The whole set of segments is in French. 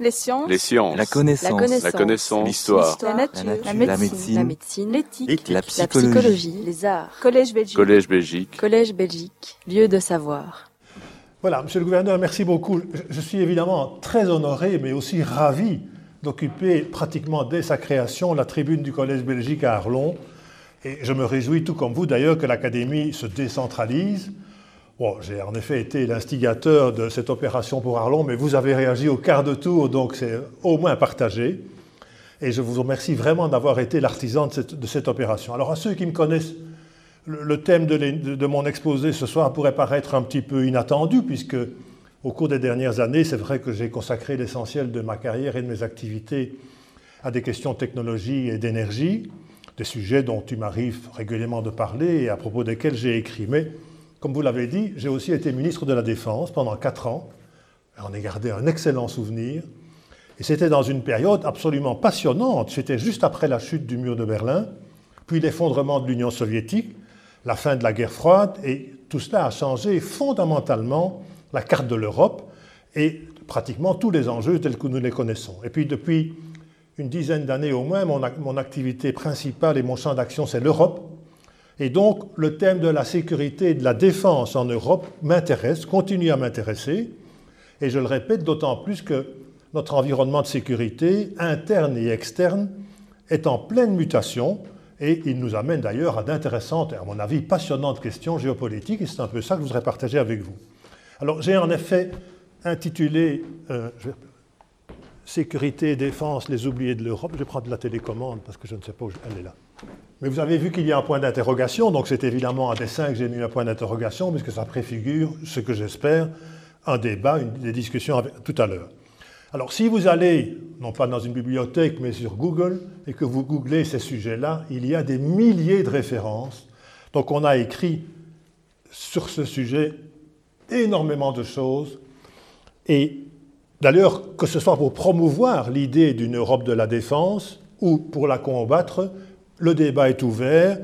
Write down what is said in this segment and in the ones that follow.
Les sciences. Les sciences. La connaissance. La. La. L'histoire. La nature. La nature. La La médecine. La. L'éthique. La La psychologie. Les arts. Collège Belgique. Collège Belgique. Collège Belgique. Lieu de savoir. Voilà, monsieur le gouverneur, merci beaucoup. Je- Je suis évidemment très honoré, mais aussi ravi d'occuper pratiquement dès sa création la tribune du Collège Belgique à Arlon. Et je me réjouis, tout comme vous d'ailleurs, que l'Académie se décentralise. J'ai en effet été l'instigateur de cette opération pour Arlon, mais vous avez réagi au quart de tour, donc c'est au moins partagé. Et je vous remercie vraiment d'avoir été l'artisan de cette, opération. Alors à ceux qui me connaissent, le, thème de mon exposé ce soir pourrait paraître un petit peu inattendu, puisque au cours des dernières années, c'est vrai que j'ai consacré l'essentiel de ma carrière et de mes activités à des questions de technologie et d'énergie, des sujets dont il m'arrive régulièrement de parler et à propos desquels j'ai écrit. Mais, comme vous l'avez dit, j'ai aussi été ministre de la Défense pendant quatre ans. J'en ai gardé un excellent souvenir. Et c'était dans une période absolument passionnante. C'était juste après la chute du mur de Berlin, puis l'effondrement de l'Union soviétique, la fin de la guerre froide, et tout cela a changé fondamentalement la carte de l'Europe et pratiquement tous les enjeux tels que nous les connaissons. Et puis depuis une dizaine d'années au moins, mon, ac- mon activité principale et mon champ d'action, c'est l'Europe. Et donc le thème de la sécurité et de la défense en Europe m'intéresse, continue à m'intéresser. Et je le répète d'autant plus que notre environnement de sécurité, interne et externe, est en pleine mutation et il nous amène d'ailleurs à d'intéressantes à mon avis passionnantes questions géopolitiques et c'est un peu ça que je voudrais partager avec vous. Alors j'ai en effet intitulé euh, Sécurité et défense, les oubliés de l'Europe. Je vais prendre la télécommande parce que je ne sais pas où je- elle est là. Mais vous avez vu qu'il y a un point d'interrogation, donc c'est évidemment un dessin que j'ai mis un point d'interrogation, puisque ça préfigure ce que j'espère, un débat, une, des discussions tout à l'heure. Alors si vous allez, non pas dans une bibliothèque, mais sur Google, et que vous googlez ces sujets-là, il y a des milliers de références. Donc on a écrit sur ce sujet énormément de choses. Et d'ailleurs, que ce soit pour promouvoir l'idée d'une Europe de la défense ou pour la combattre, le débat est ouvert.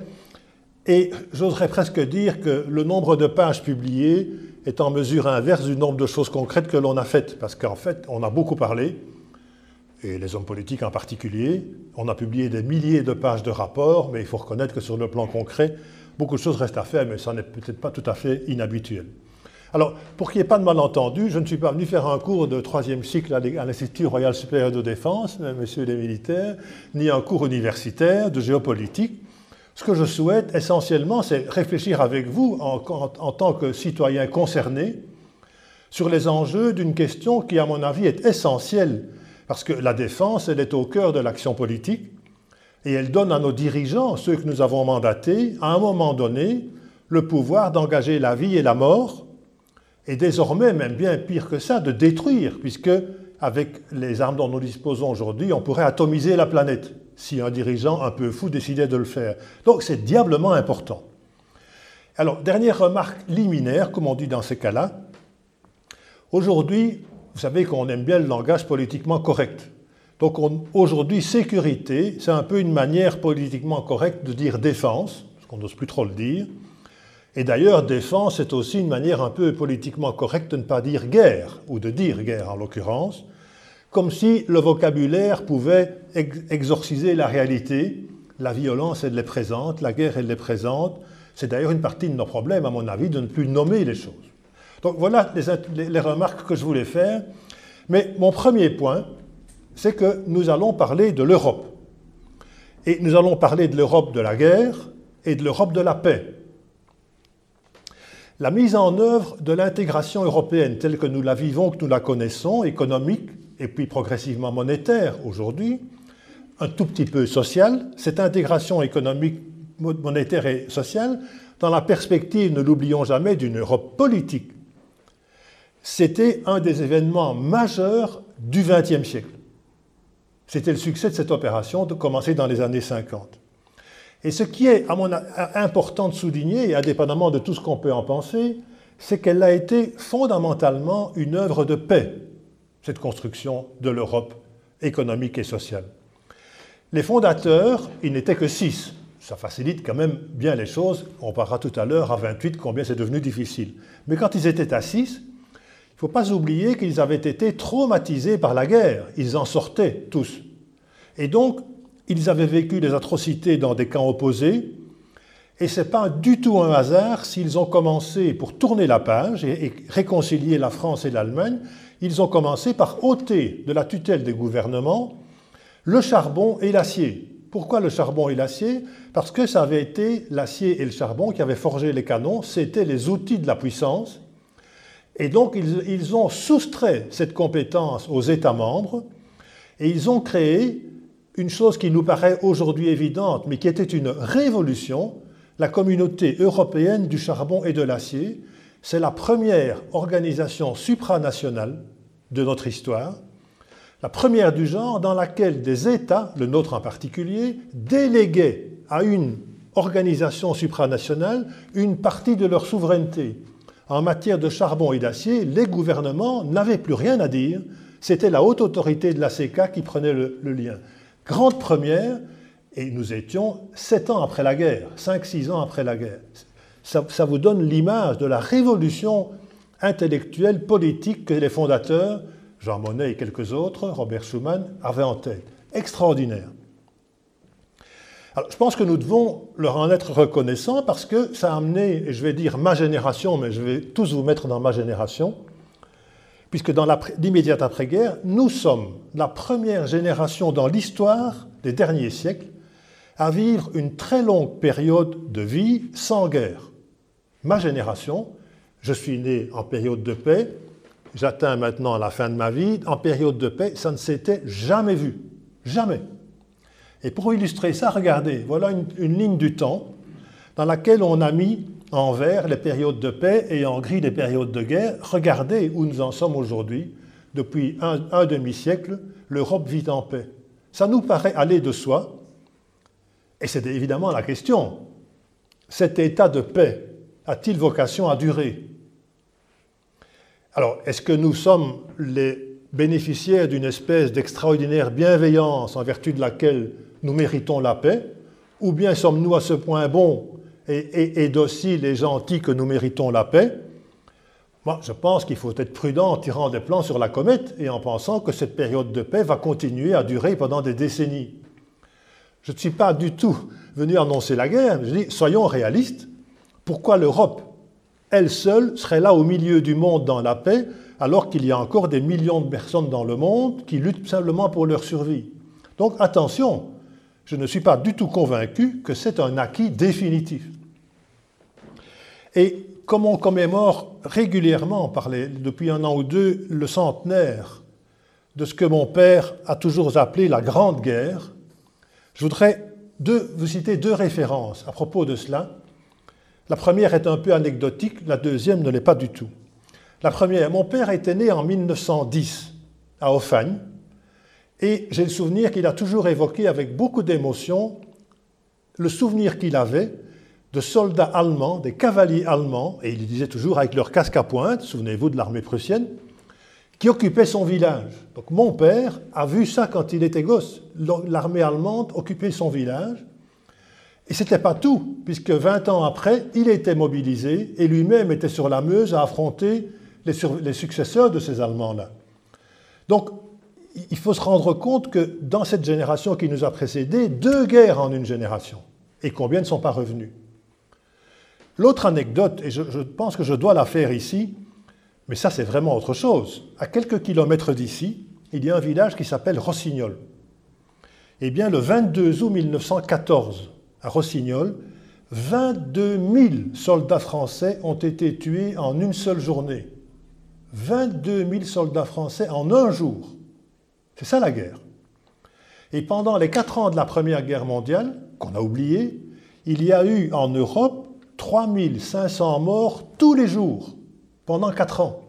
Et j'oserais presque dire que le nombre de pages publiées est en mesure inverse du nombre de choses concrètes que l'on a faites. Parce qu'en fait, on a beaucoup parlé, et les hommes politiques en particulier. On a publié des milliers de pages de rapports, mais il faut reconnaître que sur le plan concret, beaucoup de choses restent à faire, mais ça n'est peut-être pas tout à fait inhabituel. Alors, pour qu'il n'y ait pas de malentendu, je ne suis pas venu faire un cours de troisième cycle à l'I- à l'Institut Royal Supérieur de Défense, messieurs les militaires, ni un cours universitaire de géopolitique. Ce que je souhaite essentiellement, c'est réfléchir avec vous en, tant que citoyens concernés sur les enjeux d'une question qui, à mon avis, est essentielle, parce que la défense, elle est au cœur de l'action politique, et elle donne à nos dirigeants, ceux que nous avons mandatés, à un moment donné, le pouvoir d'engager la vie et la mort, et désormais, même bien pire que ça, de détruire, puisque avec les armes dont nous disposons aujourd'hui, on pourrait atomiser la planète, si un dirigeant un peu fou décidait de le faire. Donc c'est diablement important. Alors, dernière remarque liminaire, comme on dit dans ces cas-là. Aujourd'hui, vous savez qu'on aime bien le langage politiquement correct. Donc on- aujourd'hui, sécurité, c'est un peu une manière politiquement correcte de dire défense, parce qu'on n'ose plus trop le dire. Et d'ailleurs, défense est aussi une manière un peu politiquement correcte de ne pas dire guerre, ou de dire guerre en l'occurrence, comme si le vocabulaire pouvait ex- exorciser la réalité. La violence, elle est présente, la guerre, elle est présente. C'est d'ailleurs une partie de nos problèmes, à mon avis, de ne plus nommer les choses. Donc voilà les remarques que je voulais faire. Mais mon premier point, c'est que nous allons parler de l'Europe. Et nous allons parler de l'Europe de la guerre et de l'Europe de la paix. La mise en œuvre de l'intégration européenne telle que nous la vivons, que nous la connaissons, économique et puis progressivement monétaire aujourd'hui, un tout petit peu sociale, cette intégration économique, mo- monétaire et sociale, dans la perspective, ne l'oublions jamais, d'une Europe politique, c'était un des événements majeurs du XXe siècle. C'était le succès de cette opération de commencer dans les années 50. Et ce qui est, à mon important de souligner, indépendamment de tout ce qu'on peut en penser, c'est qu'elle a été fondamentalement une œuvre de paix, cette construction de l'Europe économique et sociale. Les fondateurs, ils n'étaient que six. Ça facilite quand même bien les choses. On parlera tout à l'heure à 28 combien c'est devenu difficile. Mais quand ils étaient à six, ne faut pas oublier qu'ils avaient été traumatisés par la guerre. Ils en sortaient tous. Et donc, ils avaient vécu des atrocités dans des camps opposés. Et ce n'est pas du tout un hasard s'ils ont commencé, pour tourner la page et, réconcilier la France et l'Allemagne, ils ont commencé par ôter de la tutelle des gouvernements le charbon et l'acier. Pourquoi le charbon et l'acier? Parce que ça avait été l'acier et le charbon qui avaient forgé les canons, c'était les outils de la puissance. Et donc ils, ils, ont soustrait cette compétence aux États membres et ils ont créé une chose qui nous paraît aujourd'hui évidente, mais qui était une révolution, la communauté européenne du charbon et de l'acier. C'est la première organisation supranationale de notre histoire, la première du genre dans laquelle des États, le nôtre en particulier, déléguaient à une organisation supranationale une partie de leur souveraineté. En matière de charbon et d'acier, les gouvernements n'avaient plus rien à dire, c'était la haute autorité de la CK qui prenait le, le lien. Grande première, et nous étions sept ans après la guerre, cinq, six ans après la guerre. Ça, vous donne l'image de la révolution intellectuelle, politique que les fondateurs, Jean Monnet et quelques autres, Robert Schuman, avaient en tête. Extraordinaire. Alors, je pense que nous devons leur en être reconnaissants parce que ça a amené, et je vais dire ma génération, mais je vais tous vous mettre dans ma génération, puisque dans l'immédiate après-guerre, nous sommes la première génération dans l'histoire des derniers siècles à vivre une très longue période de vie sans guerre. Ma génération, je suis né en période de paix, j'atteins maintenant la fin de ma vie, en période de paix, ça ne s'était jamais vu. Jamais. Et pour illustrer ça, regardez, voilà une, une ligne du temps dans laquelle on a mis en vert les périodes de paix et en gris les périodes de guerre. Regardez où nous en sommes aujourd'hui. Depuis un, demi-siècle, l'Europe vit en paix. Ça nous paraît aller de soi. Et c'est évidemment la question. Cet état de paix a-t-il vocation à durer? Alors, est-ce que nous sommes les bénéficiaires d'une espèce d'extraordinaire bienveillance en vertu de laquelle nous méritons la paix? Ou bien sommes-nous à ce point bons et, et, dociles et gentils que nous méritons la paix, moi, je pense qu'il faut être prudent en tirant des plans sur la comète et en pensant que cette période de paix va continuer à durer pendant des décennies. Je ne suis pas du tout venu annoncer la guerre, je dis soyons réalistes. Pourquoi l'Europe, elle seule, serait là au milieu du monde dans la paix alors qu'il y a encore des millions de personnes dans le monde qui luttent simplement pour leur survie? Donc attention, je ne suis pas du tout convaincu que c'est un acquis définitif. Et comme on commémore régulièrement, depuis un an ou deux, le centenaire de ce que mon père a toujours appelé la Grande Guerre, je voudrais vous citer deux références à propos de cela. La première est un peu anecdotique, la deuxième ne l'est pas du tout. La première, mon père était né en 1910 à Aufagne, et j'ai le souvenir qu'il a toujours évoqué avec beaucoup d'émotion le souvenir qu'il avait de soldats allemands, des cavaliers allemands, et il disait toujours avec leur casque à pointe, souvenez-vous de l'armée prussienne, qui occupaient son village. Donc mon père a vu ça quand il était gosse, l'armée allemande occupait son village. Et ce n'était pas tout, puisque 20 ans après, il était mobilisé et lui-même était sur la Meuse à affronter les, les successeurs de ces Allemands-là. Donc il faut se rendre compte que dans cette génération qui nous a précédés, deux guerres en une génération. Et combien ne sont pas revenus L'autre anecdote, et je, pense que je dois la faire ici, mais ça c'est vraiment autre chose. À quelques kilomètres d'ici, il y a un village qui s'appelle Rossignol. Eh bien, le 22 août 1914, à Rossignol, 22 000 soldats français ont été tués en une seule journée. 22 000 soldats français en un jour. C'est ça la guerre. Et pendant les quatre ans de la Première Guerre mondiale, qu'on a oublié, il y a eu en Europe 3500 morts tous les jours, pendant quatre ans.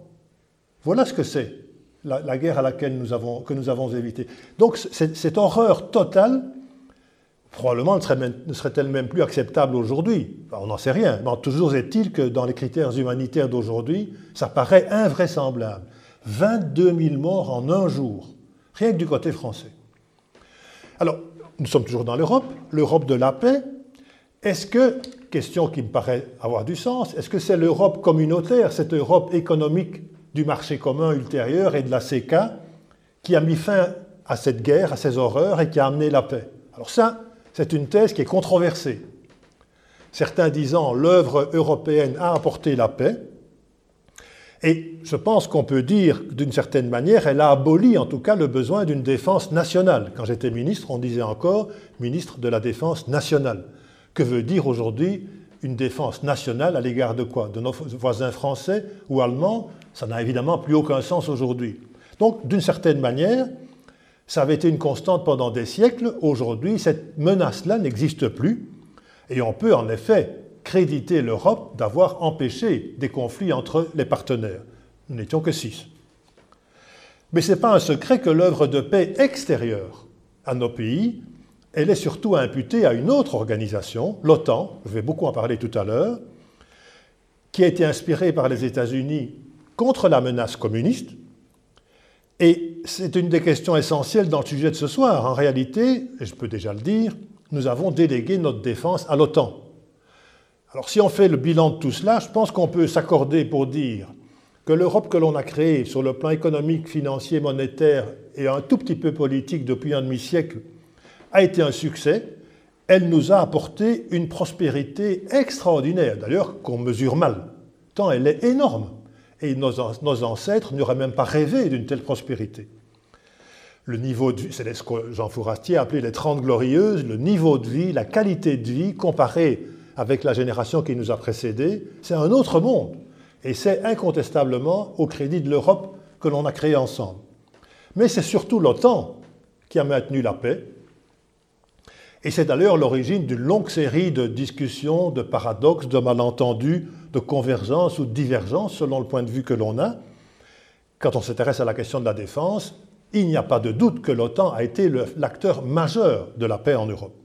Voilà ce que c'est, la, guerre à laquelle nous avons, que nous avons évité. Donc cette horreur totale, probablement ne serait-elle serait même plus acceptable aujourd'hui? On n'en sait rien, mais toujours est-il que dans les critères humanitaires d'aujourd'hui, ça paraît invraisemblable. 22 000 morts en un jour rien que du côté français. Alors, nous sommes toujours dans l'Europe, l'Europe de la paix. Est-ce que, question qui me paraît avoir du sens, est-ce que c'est l'Europe communautaire, cette Europe économique du marché commun ultérieur et de la CECA qui a mis fin à cette guerre, à ces horreurs et qui a amené la paix? Alors ça, c'est une thèse qui est controversée. Certains disant l'œuvre européenne a apporté la paix, et je pense qu'on peut dire d'une certaine manière, elle a aboli en tout cas le besoin d'une défense nationale. Quand j'étais ministre, on disait encore ministre de la Défense nationale. Que veut dire aujourd'hui une défense nationale à l'égard de quoi? De nos voisins français ou allemands? Ça n'a évidemment plus aucun sens aujourd'hui. Donc, d'une certaine manière, ça avait été une constante pendant des siècles. Aujourd'hui, cette menace-là n'existe plus. Et on peut en effet créditer l'Europe d'avoir empêché des conflits entre les partenaires. Nous n'étions que six. Mais ce n'est pas un secret que l'œuvre de paix extérieure à nos pays, elle est surtout imputée à une autre organisation, l'OTAN, je vais beaucoup en parler tout à l'heure, qui a été inspirée par les États-Unis contre la menace communiste. Et c'est une des questions essentielles dans le sujet de ce soir. En réalité, et je peux déjà le dire, nous avons délégué notre défense à l'OTAN. Alors si on fait le bilan de tout cela, je pense qu'on peut s'accorder pour dire que l'Europe que l'on a créée sur le plan économique, financier, monétaire et un tout petit peu politique depuis un demi-siècle a été un succès. Elle nous a apporté une prospérité extraordinaire, d'ailleurs qu'on mesure mal, tant elle est énorme. Et nos, ancêtres n'auraient même pas rêvé d'une telle prospérité. Le niveau de c'est ce que Jean Fourastier a appelé les Trente Glorieuses, le niveau de vie, la qualité de vie comparée avec la génération qui nous a précédés, c'est un autre monde. Et c'est incontestablement au crédit de l'Europe que l'on a créé ensemble. Mais c'est surtout l'OTAN qui a maintenu la paix. Et c'est d'ailleurs l'origine d'une longue série de discussions, de paradoxes, de malentendus, de convergences ou de divergences selon le point de vue que l'on a. Quand on s'intéresse à la question de la défense, il n'y a pas de doute que l'OTAN a été l'acteur majeur de la paix en Europe.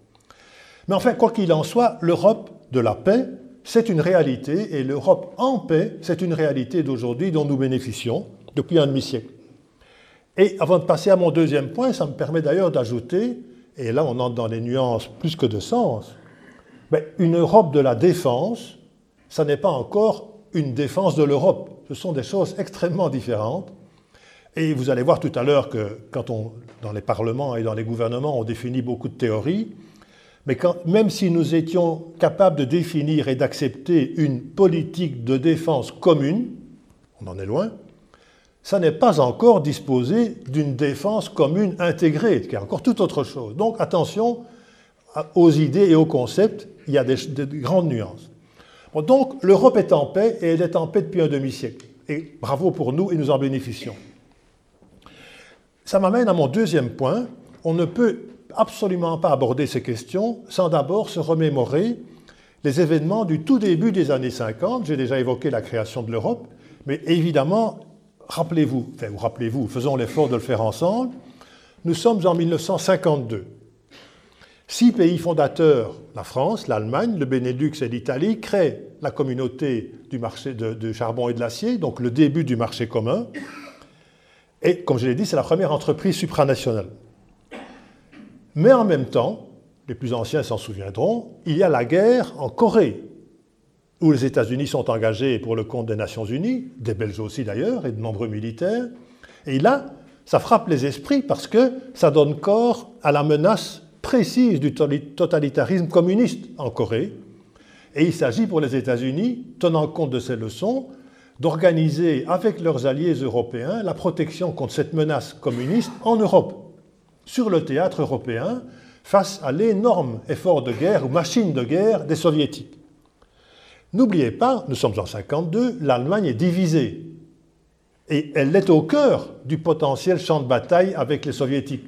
Mais enfin, quoi qu'il en soit, l'Europe de la paix, c'est une réalité, et l'Europe en paix, c'est une réalité d'aujourd'hui dont nous bénéficions depuis un demi-siècle. Et avant de passer à mon deuxième point, ça me permet d'ailleurs d'ajouter, et là on entre dans les nuances plus que de sens, mais une Europe de la défense, ça n'est pas encore une défense de l'Europe. Ce sont des choses extrêmement différentes. Et vous allez voir tout à l'heure que quand on, dans les parlements et dans les gouvernements, on définit beaucoup de théories, mais même si nous étions capables de définir et d'accepter une politique de défense commune, on en est loin, ça n'est pas encore disposé d'une défense commune intégrée, qui est encore tout autre chose. Donc attention aux idées et aux concepts, il y a des, grandes nuances. donc l'Europe est en paix et elle est en paix depuis un demi-siècle. Et bravo pour nous et nous en bénéficions. Ça m'amène à mon deuxième point. On ne peut absolument pas aborder ces questions sans d'abord se remémorer les événements du tout début des années 50. J'ai déjà évoqué la création de l'Europe, mais évidemment, rappelez-vous, enfin, ou rappelez-vous, faisons l'effort de le faire ensemble, nous sommes en 1952. Six pays fondateurs, la France, l'Allemagne, le Benelux et l'Italie, créent la communauté du marché de charbon et de l'acier, donc le début du marché commun. Et comme je l'ai dit, c'est la première entreprise supranationale. Mais en même temps, les plus anciens s'en souviendront, il y a la guerre en Corée, où les États-Unis sont engagés pour le compte des Nations Unies, des Belges aussi d'ailleurs, et de nombreux militaires. Et là, ça frappe les esprits parce que ça donne corps à la menace précise du totalitarisme communiste en Corée. Et il s'agit pour les États-Unis, tenant compte de ces leçons, d'organiser avec leurs alliés européens la protection contre cette menace communiste en Europe sur le théâtre européen face à l'énorme effort de guerre ou machine de guerre des soviétiques. N'oubliez pas, nous sommes en 52, l'Allemagne est divisée et elle est au cœur du potentiel champ de bataille avec les soviétiques.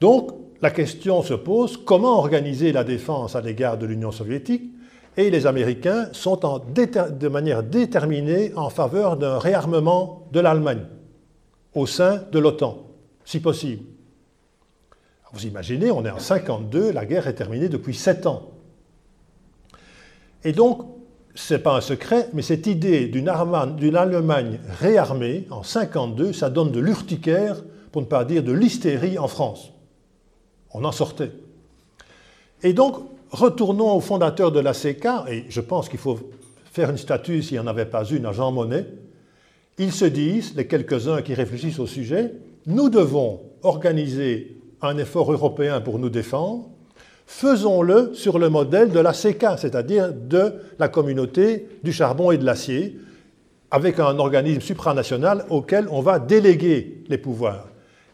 Donc la question se pose comment organiser la défense à l'égard de l'Union soviétique? Et les Américains sont de manière déterminée en faveur d'un réarmement de l'Allemagne au sein de l'OTAN, si possible. Vous imaginez, on est en 52, la guerre est terminée depuis 7 ans. Et donc, ce n'est pas un secret, mais cette idée d'une Allemagne réarmée en 52, ça donne de l'urticaire, pour ne pas dire de l'hystérie en France. On en sortait. Et donc, retournons au fondateur de la CK, et je pense qu'il faut faire une statue s'il n'y en avait pas une à Jean Monnet, ils se disent, les quelques-uns qui réfléchissent au sujet, nous devons organiser un effort européen pour nous défendre, faisons-le sur le modèle de la CECA, c'est-à-dire de la communauté du charbon et de l'acier, avec un organisme supranational auquel on va déléguer les pouvoirs.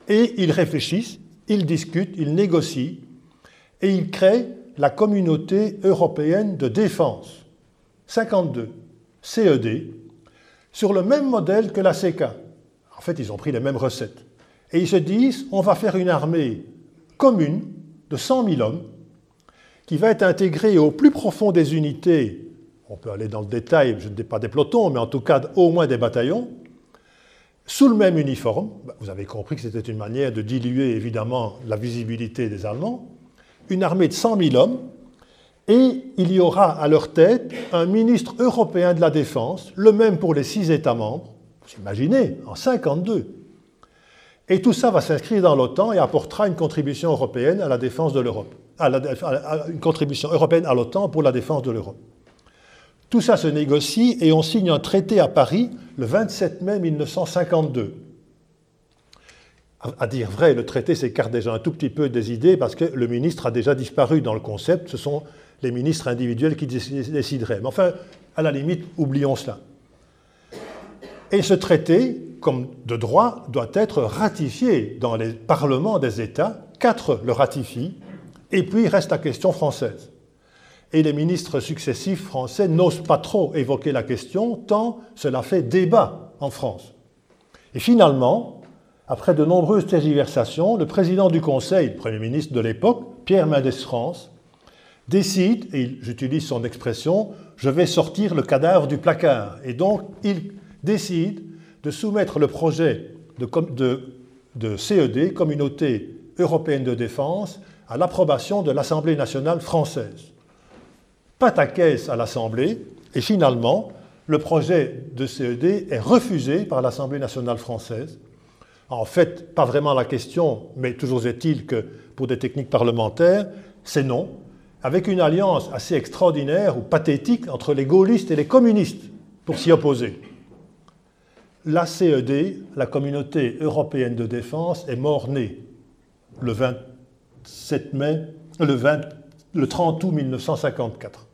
Et ils réfléchissent, ils discutent, ils négocient, et ils créent la communauté européenne de défense, 52, CED, sur le même modèle que la CECA. En fait, ils ont pris les mêmes recettes. Et ils se disent, on va faire une armée commune de 100 000 hommes qui va être intégrée au plus profond des unités, on peut aller dans le détail, je ne dis pas des pelotons, mais en tout cas au moins des bataillons, sous le même uniforme. Bah, vous avez compris que c'était une manière de diluer évidemment la visibilité des Allemands. Une armée de 100 000 hommes, et il y aura à leur tête un ministre européen de la Défense, le même pour les six États membres. Vous imaginez, en 52. Et tout ça va s'inscrire dans l'OTAN et apportera une contribution européenne à la défense de l'Europe. une contribution européenne à l'OTAN pour la défense de l'Europe. Tout ça se négocie et on signe un traité à Paris le 27 mai 1952. À dire vrai, le traité s'écarte déjà un tout petit peu des idées parce que le ministre a déjà disparu dans le concept. Ce sont les ministres individuels qui décideraient. Mais enfin, à la limite, oublions cela. Et ce traité comme de droit, doit être ratifié dans les parlements des États. Quatre le ratifient, et puis reste la question française. Et les ministres successifs français n'osent pas trop évoquer la question, tant cela fait débat en France. Et finalement, après de nombreuses tergiversations, le président du Conseil, le Premier ministre de l'époque, Pierre Mendès France, décide, et j'utilise son expression, je vais sortir le cadavre du placard. Et donc, il décide de soumettre le projet de, CED, e Communauté européenne de défense, à l'approbation de l'Assemblée nationale française. Pataquès à l'Assemblée, et finalement, le projet de CED est refusé par l'Assemblée nationale française. En fait, pas vraiment la question, mais toujours est-il que pour des techniques parlementaires, c'est non, avec une alliance assez extraordinaire ou pathétique entre les gaullistes et les communistes pour s'y opposer la CED, la Communauté européenne de défense, est mort-née le 27 mai, le, 20, le 30 août 1954.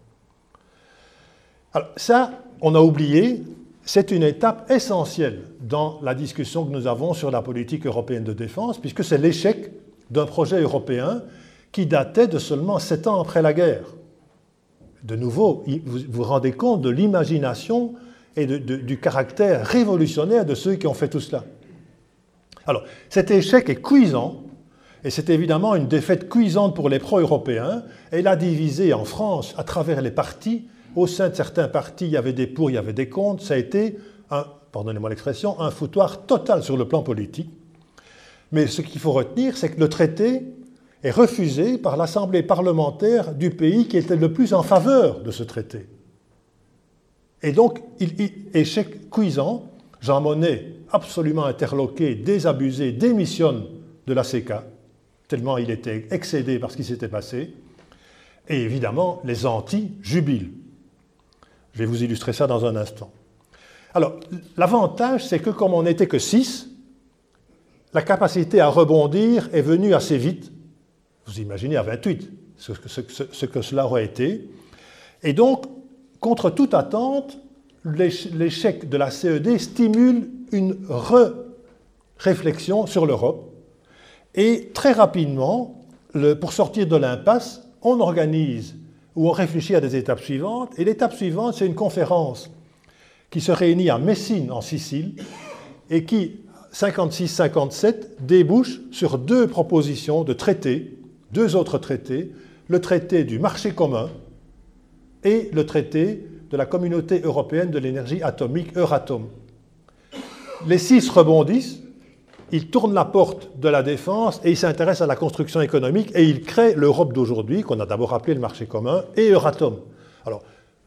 Alors ça, on a oublié, c'est une étape essentielle dans la discussion que nous avons sur la politique européenne de défense, puisque c'est l'échec d'un projet européen qui datait de seulement sept ans après la guerre. De nouveau, vous vous rendez compte de l'imagination et du caractère révolutionnaire de ceux qui ont fait tout cela. Alors, cet échec est cuisant, et c'est évidemment une défaite cuisante pour les pro-européens. Elle a divisé en France, à travers les partis, au sein de certains partis, il y avait des pour, il y avait des contre, ça a été, pardonnez-moi l'expression, un foutoir total sur le plan politique. Mais ce qu'il faut retenir, c'est que le traité est refusé par l'Assemblée parlementaire du pays qui était le plus en faveur de ce traité. Et donc, échec cuisant, Jean Monnet, absolument interloqué, désabusé, démissionne de la CECA, tellement il était excédé par ce qui s'était passé. Et évidemment, les anti jubilent. Je vais vous illustrer ça dans un instant. Alors, l'avantage, c'est que comme on n'était que 6, la capacité à rebondir est venue assez vite. Vous imaginez à 28 ce que, ce que cela aurait été. Et donc, contre toute attente, l'échec de la CED stimule une réflexion sur l'Europe. Et très rapidement, pour sortir de l'impasse, on organise ou on réfléchit à des étapes suivantes. Et l'étape suivante, c'est une conférence qui se réunit à Messine, en Sicile, et qui, 56-57, débouche sur deux propositions de traités, deux autres traités, le traité du marché commun, et le traité de la communauté européenne de l'énergie atomique Euratom. Les six rebondissent, ils tournent la porte de la défense et ils s'intéressent à la construction économique et ils créent l'Europe d'aujourd'hui, qu'on a d'abord appelé le marché commun, et Euratom. Alors,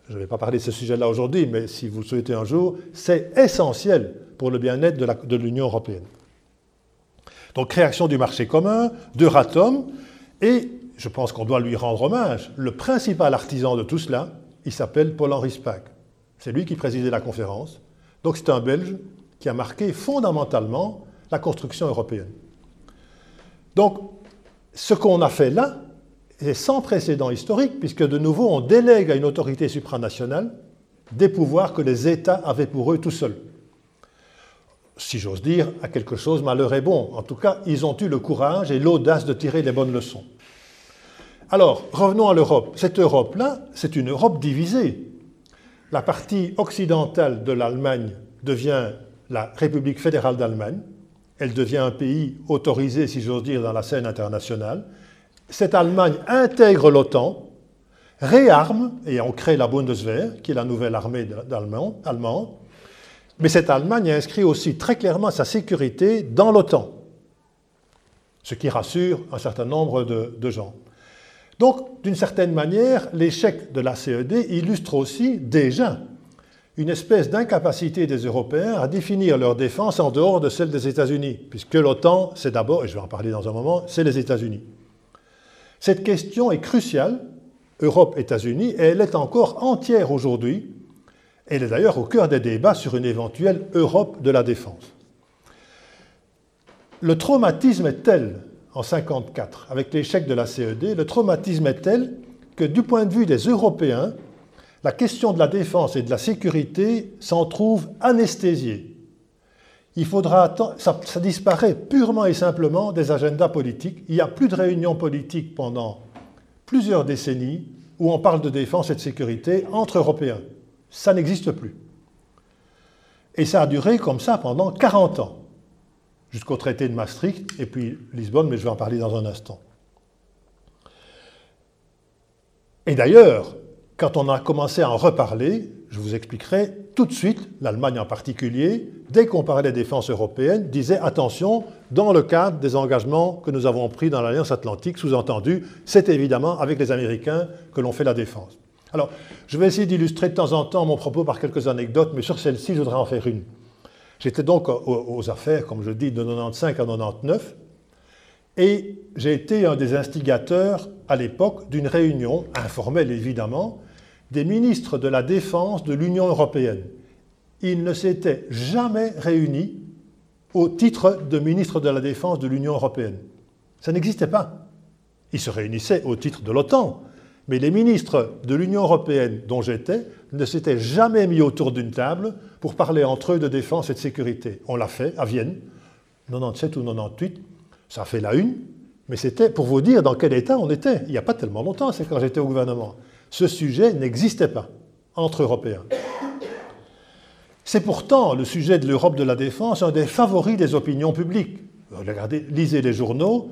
je ne vais pas parler de ce sujet-là aujourd'hui, mais si vous le souhaitez un jour, c'est essentiel pour le bien-être de l'Union européenne. Donc, création du marché commun, d'Euratom, et je pense qu'on doit lui rendre hommage. Le principal artisan de tout cela, il s'appelle Paul-Henri Spaak. C'est lui qui présidait la conférence. Donc c'est un Belge, qui a marqué fondamentalement la construction européenne. Donc, ce qu'on a fait là est sans précédent historique, puisque de nouveau, on délègue à une autorité supranationale des pouvoirs que les États avaient pour eux tout seuls. Si j'ose dire, à quelque chose, malheur est bon. En tout cas, ils ont eu le courage et l'audace de tirer les bonnes leçons. Alors, revenons à l'Europe. Cette Europe-là, c'est une Europe divisée. La partie occidentale de l'Allemagne devient la République fédérale d'Allemagne. Elle devient un pays autorisé, si j'ose dire, dans la scène internationale. Cette Allemagne intègre l'OTAN, réarme, et on crée la Bundeswehr, qui est la nouvelle armée allemande. Mais cette Allemagne inscrit aussi très clairement sa sécurité dans l'OTAN, ce qui rassure un certain nombre de, de gens. Donc, d'une certaine manière, l'échec de la CED illustre aussi déjà une espèce d'incapacité des Européens à définir leur défense en dehors de celle des États-Unis, puisque l'OTAN, c'est d'abord, et je vais en parler dans un moment, c'est les États-Unis. Cette question est cruciale, Europe-États-Unis, et elle est encore entière aujourd'hui. Elle est d'ailleurs au cœur des débats sur une éventuelle Europe de la défense. Le traumatisme est tel, en 1954, avec l'échec de la CED, le traumatisme est tel que du point de vue des Européens, la question de la défense et de la sécurité s'en trouve anesthésiée. Il faudra ça, ça, disparaît purement et simplement des agendas politiques. Il n'y a plus de réunions politiques pendant plusieurs décennies où on parle de défense et de sécurité entre Européens. Ça n'existe plus. Et ça a duré comme ça pendant 40 ans, jusqu'au traité de Maastricht et puis Lisbonne, mais je vais en parler dans un instant. Et d'ailleurs, quand on a commencé à en reparler, je vous expliquerai tout de suite, l'Allemagne en particulier, dès qu'on parlait défense européenne, disait attention, dans le cadre des engagements que nous avons pris dans l'Alliance Atlantique, sous-entendu, c'est évidemment avec les Américains que l'on fait la défense. Alors, je vais essayer d'illustrer de temps en temps mon propos par quelques anecdotes, mais sur celle-ci, je voudrais en faire une. J'étais donc aux, affaires, comme je dis, de 95 à 99, et j'ai été un des instigateurs à l'époque d'une réunion, informelle évidemment, des ministres de la Défense de l'Union européenne. Ils ne s'étaient jamais réunis au titre de ministre de la Défense de l'Union européenne. Ça n'existait pas. Ils se réunissaient au titre de l'OTAN, mais les ministres de l'Union européenne dont j'étais ne s'étaient jamais mis autour d'une table pour parler entre eux de défense et de sécurité. On l'a fait à Vienne, 97 ou 98, ça fait la une, mais c'était pour vous dire dans quel état on était. Il n'y a pas tellement longtemps, c'est quand j'étais au gouvernement ce sujet n'existait pas entre Européens. C'est pourtant le sujet de l'Europe de la défense un des favoris des opinions publiques. Regardez, lisez les journaux.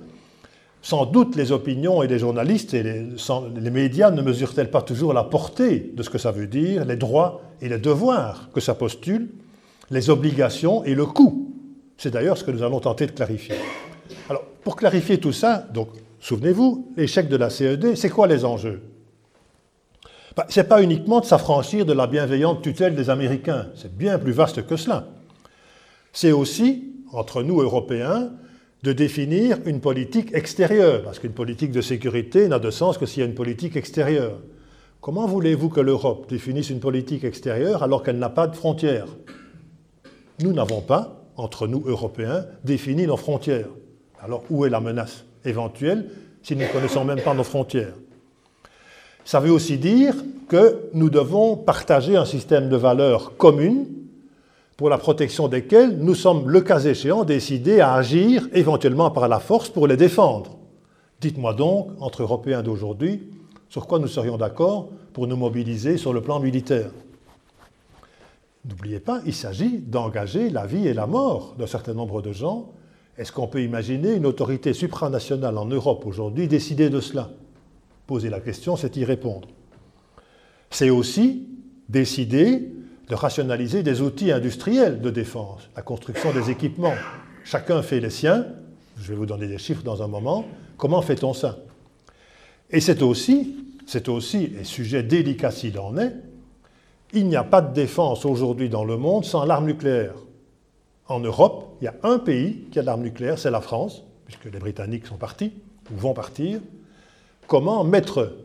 Sans doute les opinions et les journalistes et les, médias ne mesurent-elles pas toujours la portée de ce que ça veut dire, les droits et les devoirs que ça postule, les obligations et le coût? C'est d'ailleurs ce que nous allons tenter de clarifier. Alors, pour clarifier tout ça, donc, souvenez-vous, l'échec de la CED, c'est quoi les enjeux? Bah, ce n'est pas uniquement de s'affranchir de la bienveillante tutelle des Américains, c'est bien plus vaste que cela. C'est aussi, entre nous Européens, de définir une politique extérieure, parce qu'une politique de sécurité n'a de sens que s'il y a une politique extérieure. Comment voulez-vous que l'Europe définisse une politique extérieure alors qu'elle n'a pas de frontières? Nous n'avons pas, entre nous Européens, défini nos frontières. Alors où est la menace éventuelle si nous ne connaissons même pas nos frontières? Ça veut aussi dire que nous devons partager un système de valeurs communes pour la protection desquelles nous sommes, le cas échéant, décidés à agir éventuellement par la force pour les défendre. Dites-moi donc, entre Européens d'aujourd'hui, sur quoi nous serions d'accord pour nous mobiliser sur le plan militaire? N'oubliez pas, il s'agit d'engager la vie et la mort d'un certain nombre de gens. Est-ce qu'on peut imaginer une autorité supranationale en Europe aujourd'hui décider de cela? Poser la question, c'est y répondre. C'est aussi décider de rationaliser des outils industriels de défense, la construction des équipements. Chacun fait les siens. Je vais vous donner des chiffres dans un moment. Comment fait-on ça? Et c'est aussi, c'est aussi, et sujet délicat s'il en est, il n'y a pas de défense aujourd'hui dans le monde sans l'arme nucléaire. En Europe, il y a un pays qui a l'arme nucléaire, c'est la France, puisque les Britanniques sont partis, ou vont partir, comment mettre,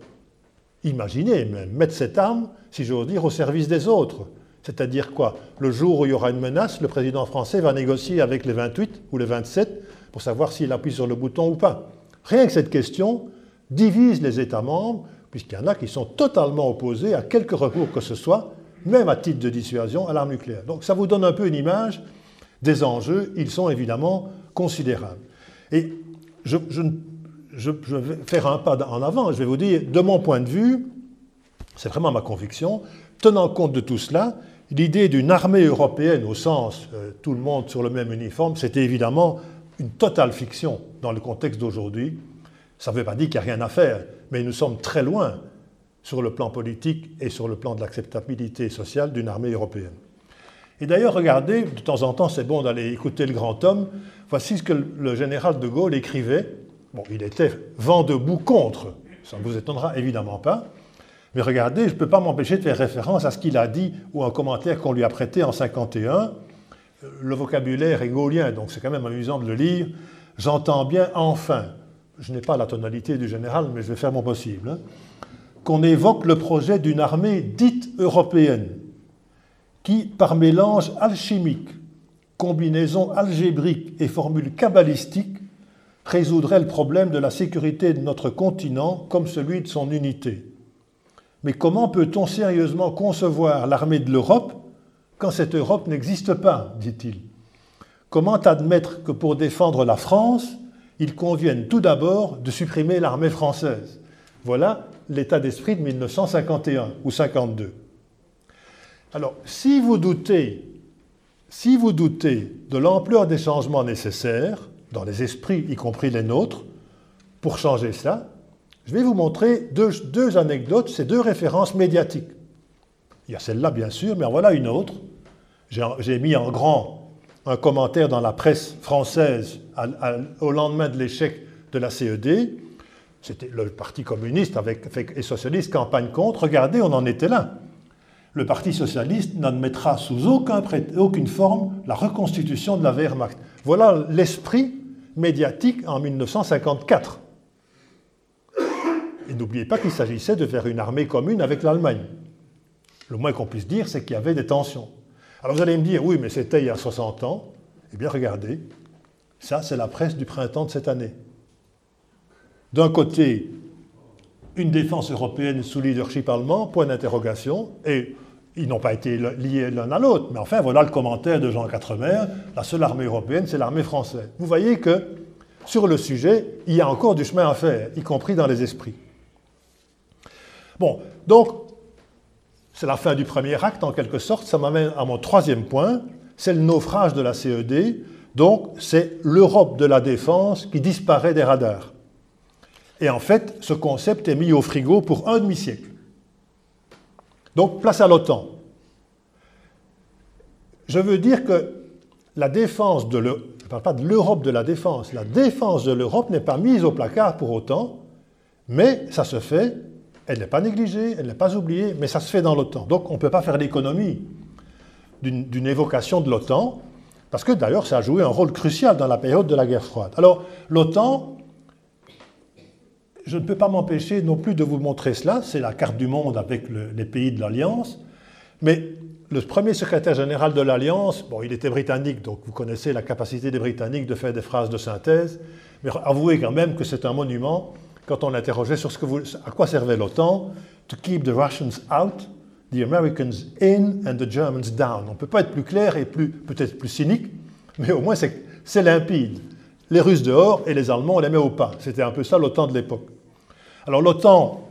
imaginez même, mettre cette arme, si j'ose dire, au service des autres? C'est-à-dire quoi? Le jour où il y aura une menace, le président français va négocier avec les 28 ou les 27 pour savoir s'il appuie sur le bouton ou pas. Rien que cette question divise les États membres, puisqu'il y en a qui sont totalement opposés à quelque recours que ce soit, même à titre de dissuasion, à l'arme nucléaire. Donc ça vous donne un peu une image des enjeux. Ils sont évidemment considérables. Et je, je vais faire un pas en avant. Je vais vous dire, de mon point de vue, c'est vraiment ma conviction, tenant compte de tout cela, l'idée d'une armée européenne au sens euh, tout le monde sur le même uniforme, c'était évidemment une totale fiction dans le contexte d'aujourd'hui. Ça ne veut pas dire qu'il n'y a rien à faire, mais nous sommes très loin sur le plan politique et sur le plan de l'acceptabilité sociale d'une armée européenne. Et d'ailleurs, regardez, de temps en temps, c'est bon d'aller écouter le grand homme. Voici ce que le général de Gaulle écrivait. Bon, il était vent debout contre, ça ne vous étonnera évidemment pas. Mais regardez, je ne peux pas m'empêcher de faire référence à ce qu'il a dit ou un commentaire qu'on lui a prêté en 51. Le vocabulaire est gaulien, donc c'est quand même amusant de le lire. J'entends bien enfin, je n'ai pas la tonalité du général, mais je vais faire mon possible, hein, qu'on évoque le projet d'une armée dite européenne, qui, par mélange alchimique, combinaison algébrique et formule cabalistique, résoudrait le problème de la sécurité de notre continent comme celui de son unité. Mais comment peut-on sérieusement concevoir l'armée de l'Europe quand cette Europe n'existe pas, dit-il Comment admettre que pour défendre la France, il convienne tout d'abord de supprimer l'armée française? Voilà l'état d'esprit de 1951 ou 52. Alors, si vous doutez, si vous doutez de l'ampleur des changements nécessaires dans les esprits, y compris les nôtres, pour changer cela, je vais vous montrer deux, anecdotes, ces deux références médiatiques. Il y a celle-là, bien sûr, mais en voilà une autre. J'ai mis en grand un commentaire dans la presse française au lendemain de l'échec de la CED. C'était le Parti communiste avec, et socialiste campagne contre. Regardez, on en était là. Le Parti socialiste n'admettra sous aucun, aucune forme la reconstitution de la Wehrmacht. Voilà l'esprit médiatique en 1954. Et n'oubliez pas qu'il s'agissait de faire une armée commune avec l'Allemagne. Le moins qu'on puisse dire, c'est qu'il y avait des tensions. Alors vous allez me dire, oui, mais c'était il y a 60 ans. Eh bien, regardez, ça, c'est la presse du printemps de cette année. D'un côté, une défense européenne sous leadership allemand, point d'interrogation, et ils n'ont pas été liés l'un à l'autre, mais enfin, voilà le commentaire de Jean Quatremer, la seule armée européenne, c'est l'armée française. Vous voyez que sur le sujet, il y a encore du chemin à faire, y compris dans les esprits. Bon, donc, c'est la fin du premier acte en quelque sorte. Ça m'amène à mon troisième point, c'est le naufrage de la CED. Donc, c'est l'Europe de la défense qui disparaît des radars. Et en fait, ce concept est mis au frigo pour un demi-siècle. Donc, place à l'OTAN. Je veux dire que la défense de l'Europe, je ne parle pas de l'Europe de la défense, la défense de l'Europe n'est pas mise au placard pour autant, mais ça se fait elle n'est pas négligée, elle n'est pas oubliée, mais ça se fait dans l'OTAN. Donc on ne peut pas faire l'économie d'une évocation de l'OTAN, parce que d'ailleurs ça a joué un rôle crucial dans la période de la guerre froide. Alors l'OTAN, je ne peux pas m'empêcher non plus de vous montrer cela, c'est la carte du monde avec les pays de l'Alliance, mais le premier secrétaire général de l'Alliance, bon, il était britannique, donc vous connaissez la capacité des Britanniques de faire des phrases de synthèse, mais avouez quand même que c'est un monument quand on l'interrogeait sur ce que vous, à quoi servait l'OTAN, to keep the Russians out, the Americans in and the Germans down. On ne peut pas être plus clair et plus, peut-être plus cynique, mais au moins c'est limpide. Les Russes dehors et les Allemands, on les met au pas. C'était un peu ça l'OTAN de l'époque. Alors l'OTAN,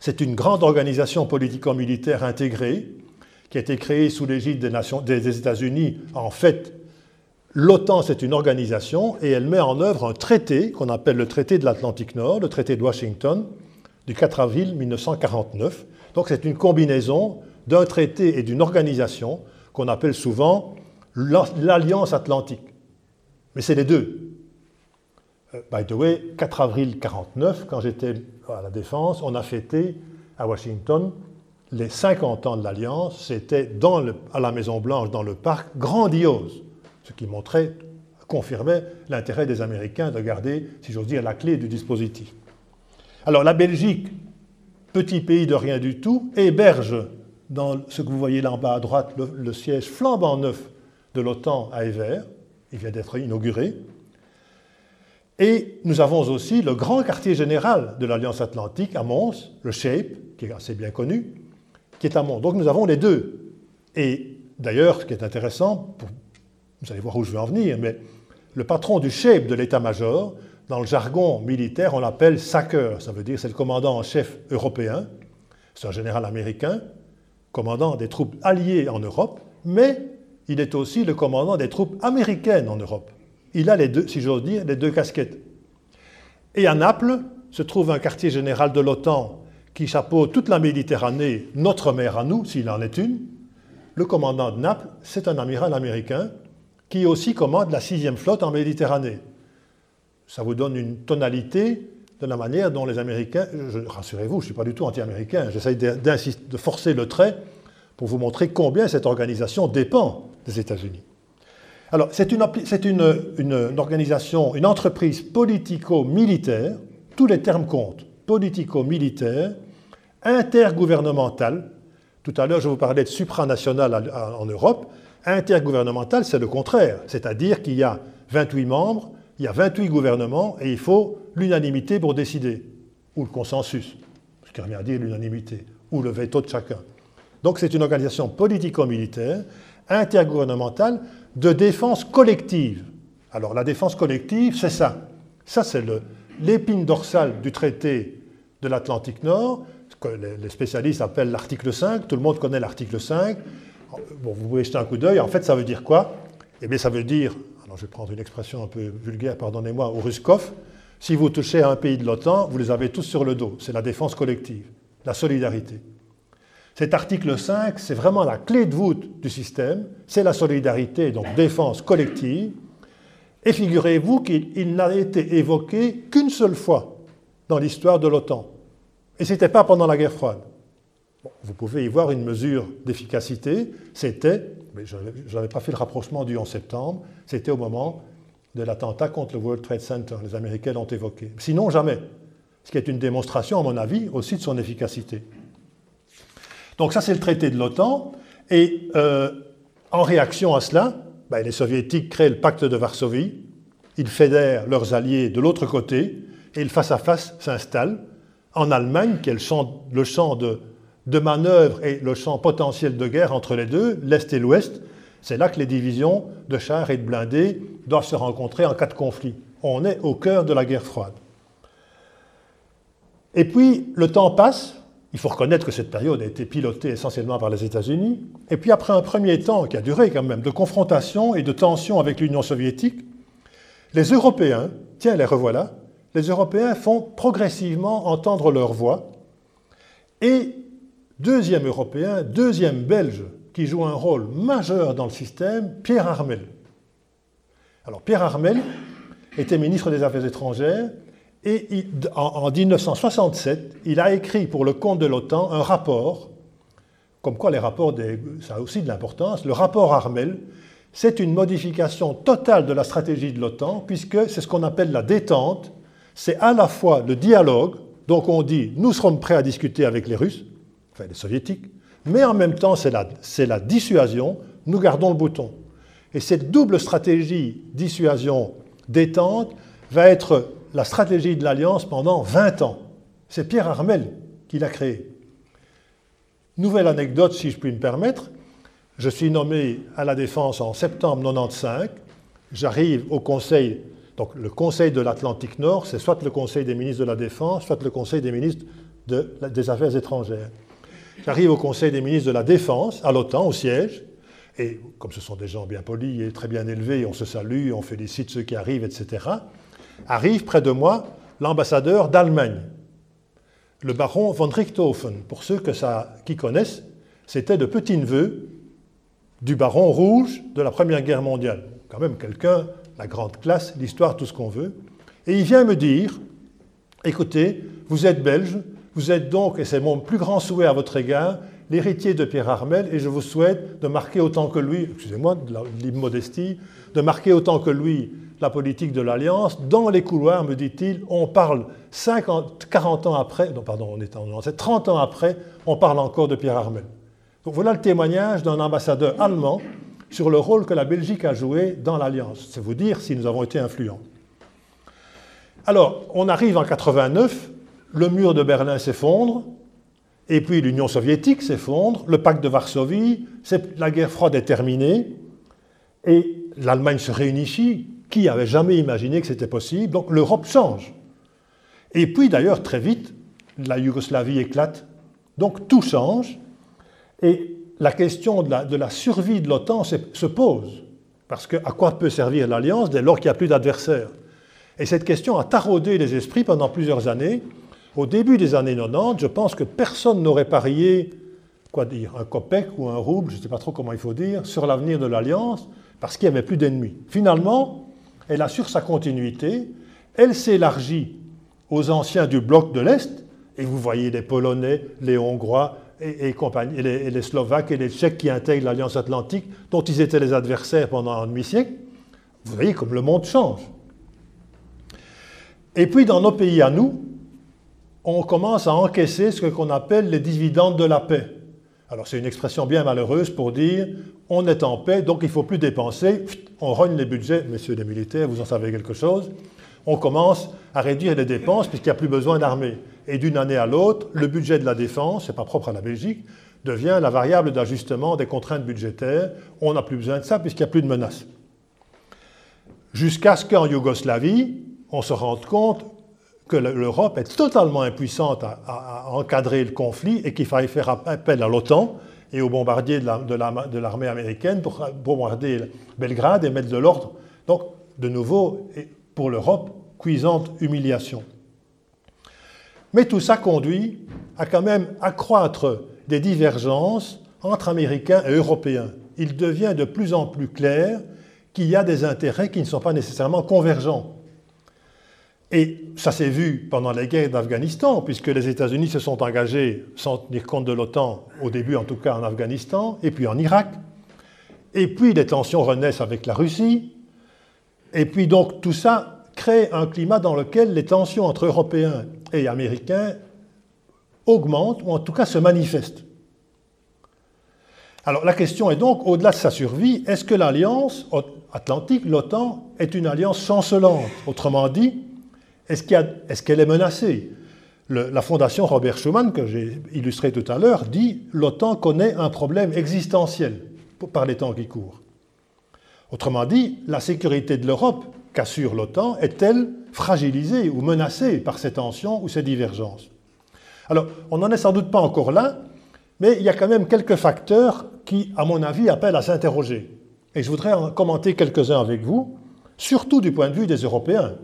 c'est une grande organisation politico-militaire intégrée qui a été créée sous l'égide des, des, États-Unis en fait L'OTAN, c'est une organisation et elle met en œuvre un traité qu'on appelle le traité de l'Atlantique Nord, le traité de Washington, du 4 avril 1949. Donc c'est une combinaison d'un traité et d'une organisation qu'on appelle souvent l'Alliance Atlantique. Mais c'est les deux. Euh, by the way, 4 avril 1949, quand j'étais à la Défense, on a fêté à Washington les 50 ans de l'Alliance. C'était à la Maison-Blanche, dans le parc, grandiose ce qui montrait, confirmait l'intérêt des Américains de garder, si j'ose dire, la clé du dispositif. Alors la Belgique, petit pays de rien du tout, héberge dans ce que vous voyez là en bas à droite, le, siège flambant neuf de l'OTAN à Evere. Il vient d'être inauguré. Et nous avons aussi le grand quartier général de l'Alliance Atlantique à Mons, le SHAPE, qui est assez bien connu, qui est à Mons. Donc nous avons les deux. Et d'ailleurs, ce qui est intéressant, vous allez voir où je veux en venir, mais le patron du SHAPE de l'état-major, dans le jargon militaire, on l'appelle SACEUR, ça veut dire c'est le commandant en chef européen, c'est un général américain, commandant des troupes alliées en Europe, mais il est aussi le commandant des troupes américaines en Europe. Il a les deux, si j'ose dire, les deux casquettes. Et à Naples se trouve un quartier général de l'OTAN qui chapeaute toute la Méditerranée, notre mer à nous, s'il en est une. Le commandant de Naples, c'est un amiral américain qui aussi commande la sixième flotte en Méditerranée. Ça vous donne une tonalité de la manière dont les Américains, rassurez-vous, je ne suis pas du tout anti-américain, j'essaye de forcer le trait pour vous montrer combien cette organisation dépend des États-Unis. Alors, c'est une, organisation, une entreprise politico-militaire, tous les termes comptent, politico-militaire, intergouvernementale. Tout à l'heure, je vous parlais de supranational en Europe. Intergouvernemental, c'est le contraire, c'est-à-dire qu'il y a 28 membres, il y a 28 gouvernements et il faut l'unanimité pour décider, ou le consensus, ce qui revient à dire l'unanimité, ou le veto de chacun. Donc c'est une organisation politico-militaire, intergouvernementale, de défense collective. Alors la défense collective, c'est ça. Ça, c'est l'épine dorsale du traité de l'Atlantique Nord, ce que les spécialistes appellent l'article 5. Tout le monde connaît l'article 5. Vous pouvez jeter un coup d'œil. En fait, ça veut dire quoi? Eh bien, ça veut dire, alors je vais prendre une expression un peu vulgaire, pardonnez-moi, au Ruskov, si vous touchez à un pays de l'OTAN, vous les avez tous sur le dos. C'est la défense collective, la solidarité. Cet article 5, c'est vraiment la clé de voûte du système, c'est la solidarité, donc défense collective. Et figurez-vous qu'il n'a été évoqué qu'une seule fois dans l'histoire de l'OTAN. Et ce n'était pas pendant la guerre froide. Vous pouvez y voir une mesure d'efficacité. C'était, mais je n'avais pas fait le rapprochement du 11 septembre, c'était au moment de l'attentat contre le World Trade Center. Les Américains l'ont évoqué. Sinon, jamais. Ce qui est une démonstration, à mon avis, aussi de son efficacité. Donc ça, c'est le traité de l'OTAN. Et euh, en réaction à cela, ben, les soviétiques créent le pacte de Varsovie. Ils fédèrent leurs alliés de l'autre côté et le face-à-face s'installe en Allemagne, qui est le champ, le champ de, de manœuvre et le champ potentiel de guerre entre les deux, l'Est et l'Ouest. C'est là que les divisions de chars et de blindés doivent se rencontrer en cas de conflit. On est au cœur de la guerre froide. Et puis, le temps passe. Il faut reconnaître que cette période a été pilotée essentiellement par les États-Unis. Et puis, après un premier temps qui a duré quand même de confrontation et de tension avec l'Union soviétique, les Européens, tiens, les revoilà, les Européens font progressivement entendre leur voix. Et deuxième Européen, deuxième Belge qui joue un rôle majeur dans le système, Pierre Armel. Alors Pierre Armel était ministre des Affaires étrangères et en, 1967, il a écrit pour le compte de l'OTAN un rapport, comme quoi les rapports, ça a aussi de l'importance. Le rapport Armel, c'est une modification totale de la stratégie de l'OTAN, puisque c'est ce qu'on appelle la détente. C'est à la fois le dialogue, donc on dit nous serons prêts à discuter avec les Russes, enfin les Soviétiques, mais en même temps c'est la, dissuasion, nous gardons le bouton. Et cette double stratégie dissuasion-détente va être la stratégie de l'Alliance pendant 20 ans. C'est Pierre Armel qui l'a créée. Nouvelle anecdote, si je puis me permettre. Je suis nommé à la Défense en septembre 95. J'arrive au Conseil, donc le Conseil de l'Atlantique Nord, c'est soit le Conseil des ministres de la Défense, soit le Conseil des ministres des Affaires étrangères. J'arrive au Conseil des ministres de la Défense, à l'OTAN, au siège, et comme ce sont des gens bien polis et très bien élevés, on se salue, on félicite ceux qui arrivent, etc., arrive près de moi l'ambassadeur d'Allemagne, le baron von Richthofen. Pour ceux qui connaissent, c'était le petit-neveu du baron rouge de la Première Guerre mondiale. Quand même quelqu'un, la grande classe, l'histoire, tout ce qu'on veut. Et il vient me dire, écoutez, vous êtes belge, vous êtes donc, et c'est mon plus grand souhait à votre égard, l'héritier de Pierre Armel, et je vous souhaite de marquer autant que lui, excusez-moi de l'immodestie, de marquer autant que lui la politique de l'Alliance. Dans les couloirs, me dit-il, on parle 50, 40 ans après, non pardon, on est en 30 ans après, on parle encore de Pierre Armel. voilà le témoignage d'un ambassadeur allemand sur le rôle que la Belgique a joué dans l'Alliance. C'est vous dire si nous avons été influents. Alors, on arrive en 89, le mur de Berlin s'effondre, et puis l'Union soviétique s'effondre, le pacte de Varsovie, la guerre froide est terminée, et l'Allemagne se réunifie. Qui avait jamais imaginé que c'était possible? Donc l'Europe change. Et puis d'ailleurs, très vite, la Yougoslavie éclate. Donc tout change. Et la question de la, survie de l'OTAN se pose. Parce que à quoi peut servir l'alliance dès lors qu'il n'y a plus d'adversaires? Et cette question a taraudé les esprits pendant plusieurs années. Au début des années 90, je pense que personne n'aurait parié, quoi dire, un copec ou un rouble, je ne sais pas trop comment il faut dire, sur l'avenir de l'alliance, parce qu'il n'y avait plus d'ennemis. Finalement, elle assure sa continuité, elle s'élargit aux anciens du bloc de l'Est, et vous voyez les Polonais, les Hongrois et, les, Slovaques et les Tchèques qui intègrent l'Alliance Atlantique, dont ils étaient les adversaires pendant un demi-siècle. Vous voyez comme le monde change. Et puis dans nos pays à nous, on commence à encaisser ce qu'on appelle les dividendes de la paix. Alors c'est une expression bien malheureuse pour dire on est en paix, donc il ne faut plus dépenser, on rogne les budgets, messieurs les militaires, vous en savez quelque chose, on commence à réduire les dépenses puisqu'il n'y a plus besoin d'armée. Et d'une année à l'autre, le budget de la défense, ce n'est pas propre à la Belgique, devient la variable d'ajustement des contraintes budgétaires. On n'a plus besoin de ça puisqu'il n'y a plus de menaces. Jusqu'à ce qu'en Yougoslavie, on se rende compte que l'Europe est totalement impuissante à, encadrer le conflit et qu'il fallait faire appel à l'OTAN et aux bombardiers de l'armée américaine pour bombarder Belgrade et mettre de l'ordre. Donc, de nouveau, pour l'Europe, cuisante humiliation. Mais tout ça conduit à quand même accroître des divergences entre Américains et Européens. Il devient de plus en plus clair qu'il y a des intérêts qui ne sont pas nécessairement convergents. Et ça s'est vu pendant les guerres d'Afghanistan, puisque les États-Unis se sont engagés, sans tenir compte de l'OTAN, au début en tout cas en Afghanistan, et puis en Irak. Et puis les tensions renaissent avec la Russie. Et puis donc tout ça crée un climat dans lequel les tensions entre Européens et Américains augmentent, ou en tout cas se manifestent. Alors la question est donc, au-delà de sa survie, est-ce que l'alliance atlantique, l'OTAN, est une alliance chancelante Autrement dit, est-ce qu'elle est, menacée? La fondation Robert Schuman, que j'ai illustré tout à l'heure, dit l'OTAN connaît un problème existentiel par les temps qui courent. Autrement dit, la sécurité de l'Europe qu'assure l'OTAN est-elle fragilisée ou menacée par ces tensions ou ces divergences? Alors, on n'en est sans doute pas encore là, mais il y a quand même quelques facteurs qui, à mon avis, appellent à s'interroger. Et je voudrais en commenter quelques-uns avec vous, surtout du point de vue des Européens.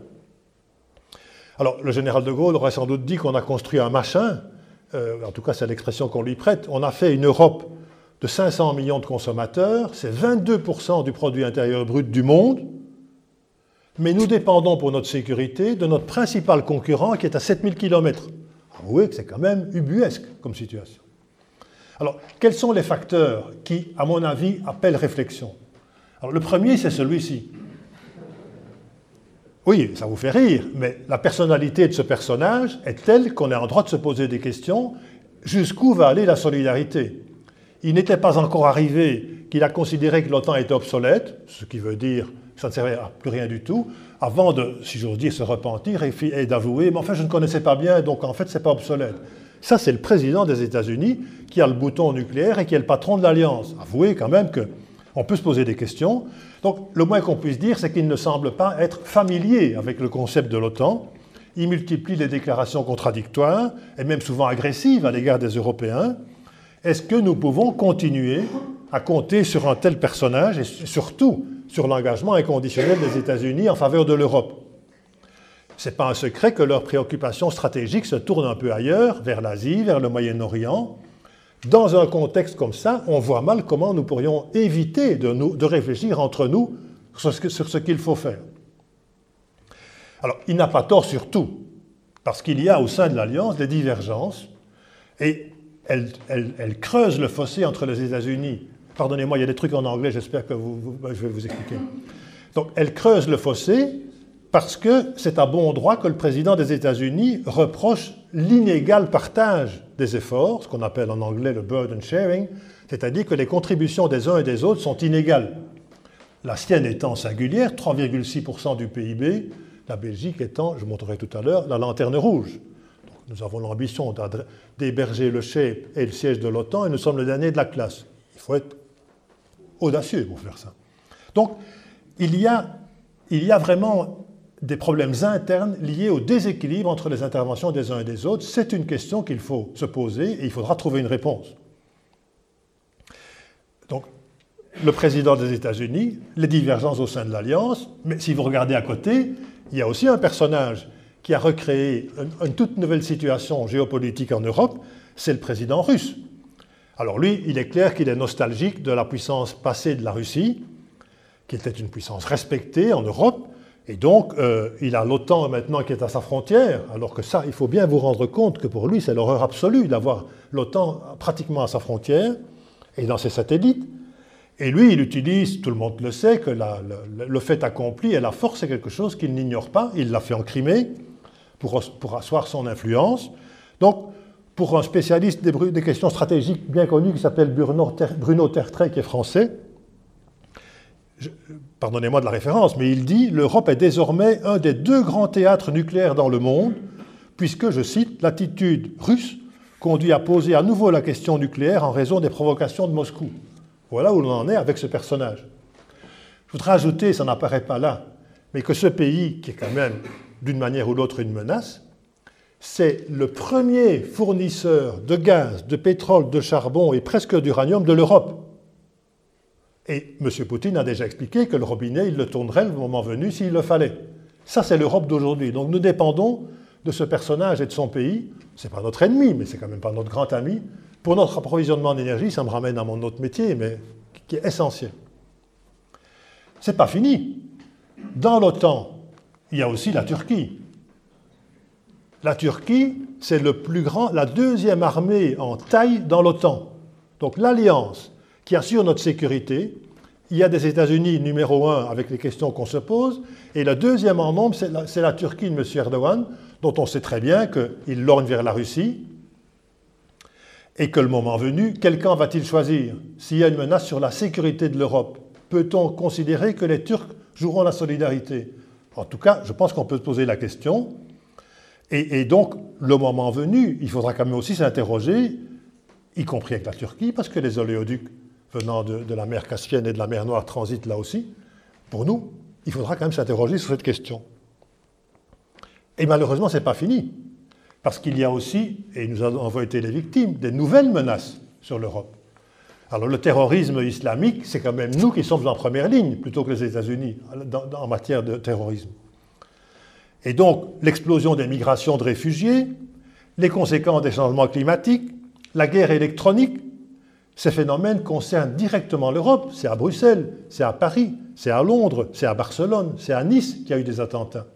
Alors, le général de Gaulle aurait sans doute dit qu'on a construit un machin, euh, en tout cas c'est l'expression qu'on lui prête, on a fait une Europe de 500 millions de consommateurs, c'est 22% du produit intérieur brut du monde, mais nous dépendons pour notre sécurité de notre principal concurrent qui est à 7000 km. Avouez que c'est quand même ubuesque comme situation. Alors, quels sont les facteurs qui, à mon avis, appellent réflexion? Alors, le premier, c'est celui-ci. Oui, ça vous fait rire, mais la personnalité de ce personnage est telle qu'on est en droit de se poser des questions jusqu'où va aller la solidarité Il n'était pas encore arrivé qu'il a considéré que l'OTAN était obsolète, ce qui veut dire que ça ne servait à plus rien du tout, avant de, si j'ose dire, se repentir et, d'avouer, mais enfin je ne connaissais pas bien, donc en fait ce n'est pas obsolète. Ça, c'est le président des États-Unis qui a le bouton nucléaire et qui est le patron de l'Alliance. Avouez quand même qu'on peut se poser des questions. Donc le moins qu'on puisse dire, c'est qu'il ne semble pas être familier avec le concept de l'OTAN. Il multiplie les déclarations contradictoires et même souvent agressives à l'égard des Européens. Est-ce que nous pouvons continuer à compter sur un tel personnage et surtout sur l'engagement inconditionnel des États-Unis en faveur de l'Europe? Ce n'est pas un secret que leurs préoccupations stratégiques se tournent un peu ailleurs, vers l'Asie, vers le Moyen-Orient, dans un contexte comme ça, on voit mal comment nous pourrions éviter de, nous, de réfléchir entre nous sur ce, qu'il faut faire. Alors, il n'a pas tort sur tout, parce qu'il y a au sein de l'Alliance des divergences, et elle, creuse le fossé entre les États-Unis. Pardonnez-moi, il y a des trucs en anglais, j'espère que je vais vous expliquer. Donc, elle creuse le fossé parce que c'est à bon droit que le président des États-Unis reproche l'inégal partage des efforts, ce qu'on appelle en anglais le burden sharing, c'est-à-dire que les contributions des uns et des autres sont inégales. La sienne étant singulière, 3,6% du PIB, la Belgique étant, je montrerai tout à l'heure, la lanterne rouge. nous avons l'ambition d'héberger le chef et le siège de l'OTAN et nous sommes le dernier de la classe. Il faut être audacieux pour faire ça. Donc, il y a, vraiment des problèmes internes liés au déséquilibre entre les interventions des uns et des autres. C'est une question qu'il faut se poser et il faudra trouver une réponse. Donc, le président des États-Unis, les divergences au sein de l'Alliance, mais si vous regardez à côté, il y a aussi un personnage qui a recréé une, toute nouvelle situation géopolitique en Europe, c'est le président russe. Alors lui, il est clair qu'il est nostalgique de la puissance passée de la Russie, qui était une puissance respectée en Europe, et donc, euh, il a l'OTAN maintenant qui est à sa frontière, alors que ça, il faut bien vous rendre compte que pour lui, c'est l'horreur absolue d'avoir l'OTAN pratiquement à sa frontière et dans ses satellites. Et lui, il utilise, tout le monde le sait, que le, fait accompli et la force est quelque chose qu'il n'ignore pas. Il l'a fait en Crimée pour, asseoir son influence. Donc, pour un spécialiste des, questions stratégiques bien connu qui s'appelle Bruno, Bruno Tertrais, qui est français, pardonnez-moi de la référence, mais il dit l'Europe est désormais un des deux grands théâtres nucléaires dans le monde, puisque, je cite, l'attitude russe conduit à poser à nouveau la question nucléaire en raison des provocations de Moscou. Voilà où l'on en est avec ce personnage. Je voudrais ajouter, ça n'apparaît pas là, mais que ce pays, qui est quand même d'une manière ou l'autre une menace, c'est le premier fournisseur de gaz, de pétrole, de charbon et presque d'uranium de l'Europe. Et M. Poutine a déjà expliqué que le robinet, il le tournerait le moment venu s'il le fallait. Ça, c'est l'Europe d'aujourd'hui. Donc nous dépendons de ce personnage et de son pays. Ce n'est pas notre ennemi, mais c'est quand même pas notre grand ami. Pour notre approvisionnement d'énergie, ça me ramène à mon autre métier, mais qui est essentiel. C'est pas fini. Dans l'OTAN, il y a aussi la Turquie. La Turquie, c'est la deuxième armée en taille dans l'OTAN. Donc l'alliance qui assure notre sécurité. Il y a des États-Unis numéro un avec les questions qu'on se pose. Et le deuxième en nombre, c'est la, Turquie de M. Erdogan, dont on sait très bien qu'il lorgne vers la Russie. Et que le moment venu, quel camp va-t-il choisir? S'il y a une menace sur la sécurité de l'Europe, peut-on considérer que les Turcs joueront la solidarité? En tout cas, je pense qu'on peut se poser la question. Et, et, donc, le moment venu, il faudra quand même aussi s'interroger, y compris avec la Turquie, parce que les oléoducs venant de, la mer Caspienne et de la mer Noire transitent là aussi, pour nous, il faudra quand même s'interroger sur cette question. Et malheureusement, ce n'est pas fini, parce qu'il y a aussi, et nous avons été les victimes, des nouvelles menaces sur l'Europe. Alors le terrorisme islamique, c'est quand même nous qui sommes en première ligne, plutôt que les États-Unis, en matière de terrorisme. Et donc l'explosion des migrations de réfugiés, les conséquences des changements climatiques, la guerre électronique, ces phénomènes concernent directement l'Europe. C'est à Bruxelles, c'est à Paris, c'est à Londres, c'est à Barcelone, c'est à Nice qu'il y a eu des attentats.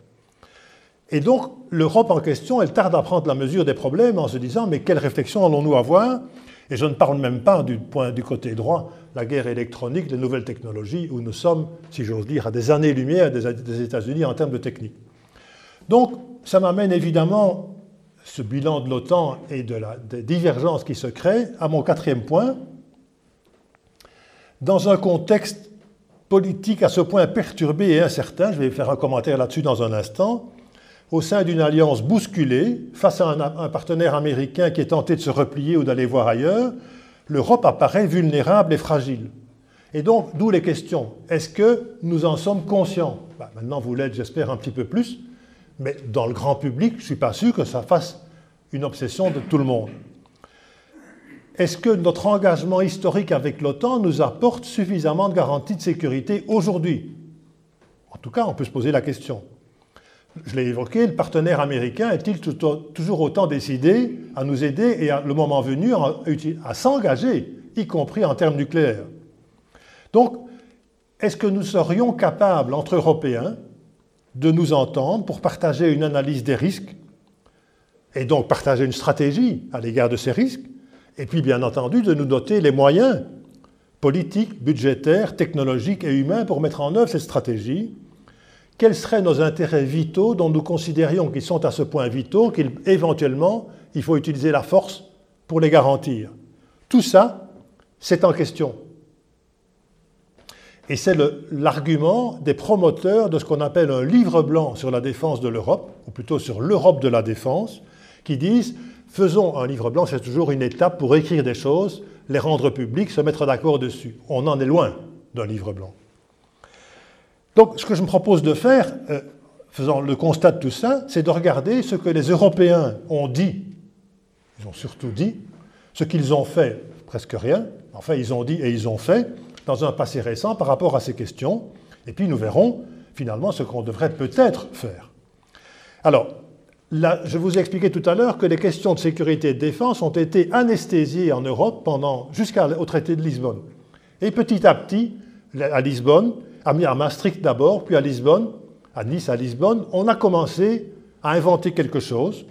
Et donc, l'Europe en question, elle tarde à prendre la mesure des problèmes en se disant mais quelle réflexion allons-nous avoir? Et je ne parle même pas du, point, du côté droit, la guerre électronique, les nouvelles technologies, où nous sommes, si j'ose dire, à des années-lumière des États-Unis en termes de technique. Donc, ça m'amène évidemment ce bilan de l'OTAN et de la, des divergences qui se créent à mon quatrième point. Dans un contexte politique à ce point perturbé et incertain, je vais faire un commentaire là-dessus dans un instant, au sein d'une alliance bousculée, face à un, un, partenaire américain qui est tenté de se replier ou d'aller voir ailleurs, l'Europe apparaît vulnérable et fragile. Et donc, d'où les questions. Est-ce que nous en sommes conscients? Bah, Maintenant, vous l'êtes, j'espère, un petit peu plus. Mais dans le grand public, je ne suis pas sûr que ça fasse une obsession de tout le monde. Est-ce que notre engagement historique avec l'OTAN nous apporte suffisamment de garanties de sécurité aujourd'hui? En tout cas, on peut se poser la question. Je l'ai évoqué, le partenaire américain est-il toujours autant décidé à nous aider et à le moment venu à s'engager, y compris en termes nucléaires? Donc, est-ce que nous serions capables, entre Européens, de nous entendre pour partager une analyse des risques et donc partager une stratégie à l'égard de ces risques, et puis bien entendu de nous doter les moyens politiques, budgétaires, technologiques et humains pour mettre en œuvre cette stratégie quels seraient nos intérêts vitaux dont nous considérions qu'ils sont à ce point vitaux qu'éventuellement il faut utiliser la force pour les garantir? Tout ça, c'est en question. Et c'est l'argument des promoteurs de ce qu'on appelle un livre blanc sur la défense de l'Europe, ou plutôt sur l'Europe de la défense, qui disent faisons un livre blanc, c'est toujours une étape pour écrire des choses, les rendre publiques, se mettre d'accord dessus. On en est loin d'un livre blanc. Donc, ce que je me propose de faire, euh, faisant le constat de tout ça, c'est de regarder ce que les Européens ont dit. Ils ont surtout dit ce qu'ils ont fait, presque rien. Enfin, ils ont dit et ils ont fait dans un passé récent par rapport à ces questions. Et puis, nous verrons finalement ce qu'on devrait peut-être faire. Alors, je vous ai expliqué tout à l'heure que les questions de sécurité et de défense ont été anesthésiées en Europe pendant jusqu'au traité de Lisbonne. Et petit à petit, à Lisbonne, à Maastricht d'abord, puis à Lisbonne, à Nice, à Lisbonne, on a commencé à inventer quelque chose,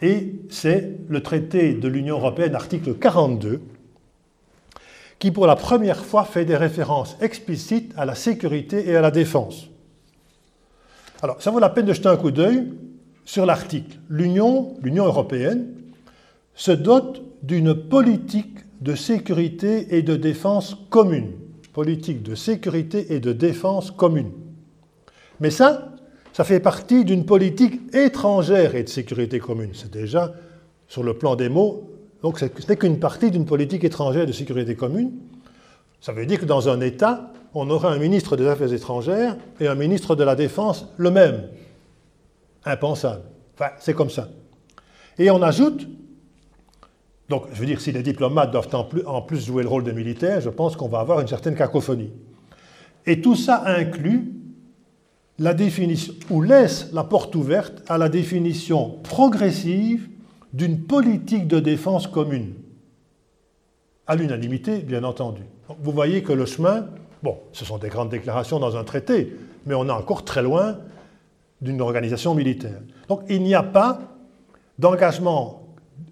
et c'est le traité de l'Union européenne, article 42, qui pour la première fois fait des références explicites à la sécurité et à la défense. Alors, ça vaut la peine de jeter un coup d'œil sur l'article. L'Union, l'Union européenne, se dote d'une politique de sécurité et de défense commune politique de sécurité et de défense commune. Mais ça, ça fait partie d'une politique étrangère et de sécurité commune. C'est déjà, sur le plan des mots, donc ce n'est qu'une partie d'une politique étrangère de sécurité commune. Ça veut dire que dans un État, on aura un ministre des Affaires étrangères et un ministre de la Défense le même. Impensable. Enfin, c'est comme ça. Et on ajoute donc, je veux dire, si les diplomates doivent en plus jouer le rôle de militaires, je pense qu'on va avoir une certaine cacophonie. Et tout ça inclut la définition, ou laisse la porte ouverte à la définition progressive d'une politique de défense commune. À l'unanimité, bien entendu. vous voyez que le chemin, bon, ce sont des grandes déclarations dans un traité, mais on est encore très loin d'une organisation militaire. Donc il n'y a pas d'engagement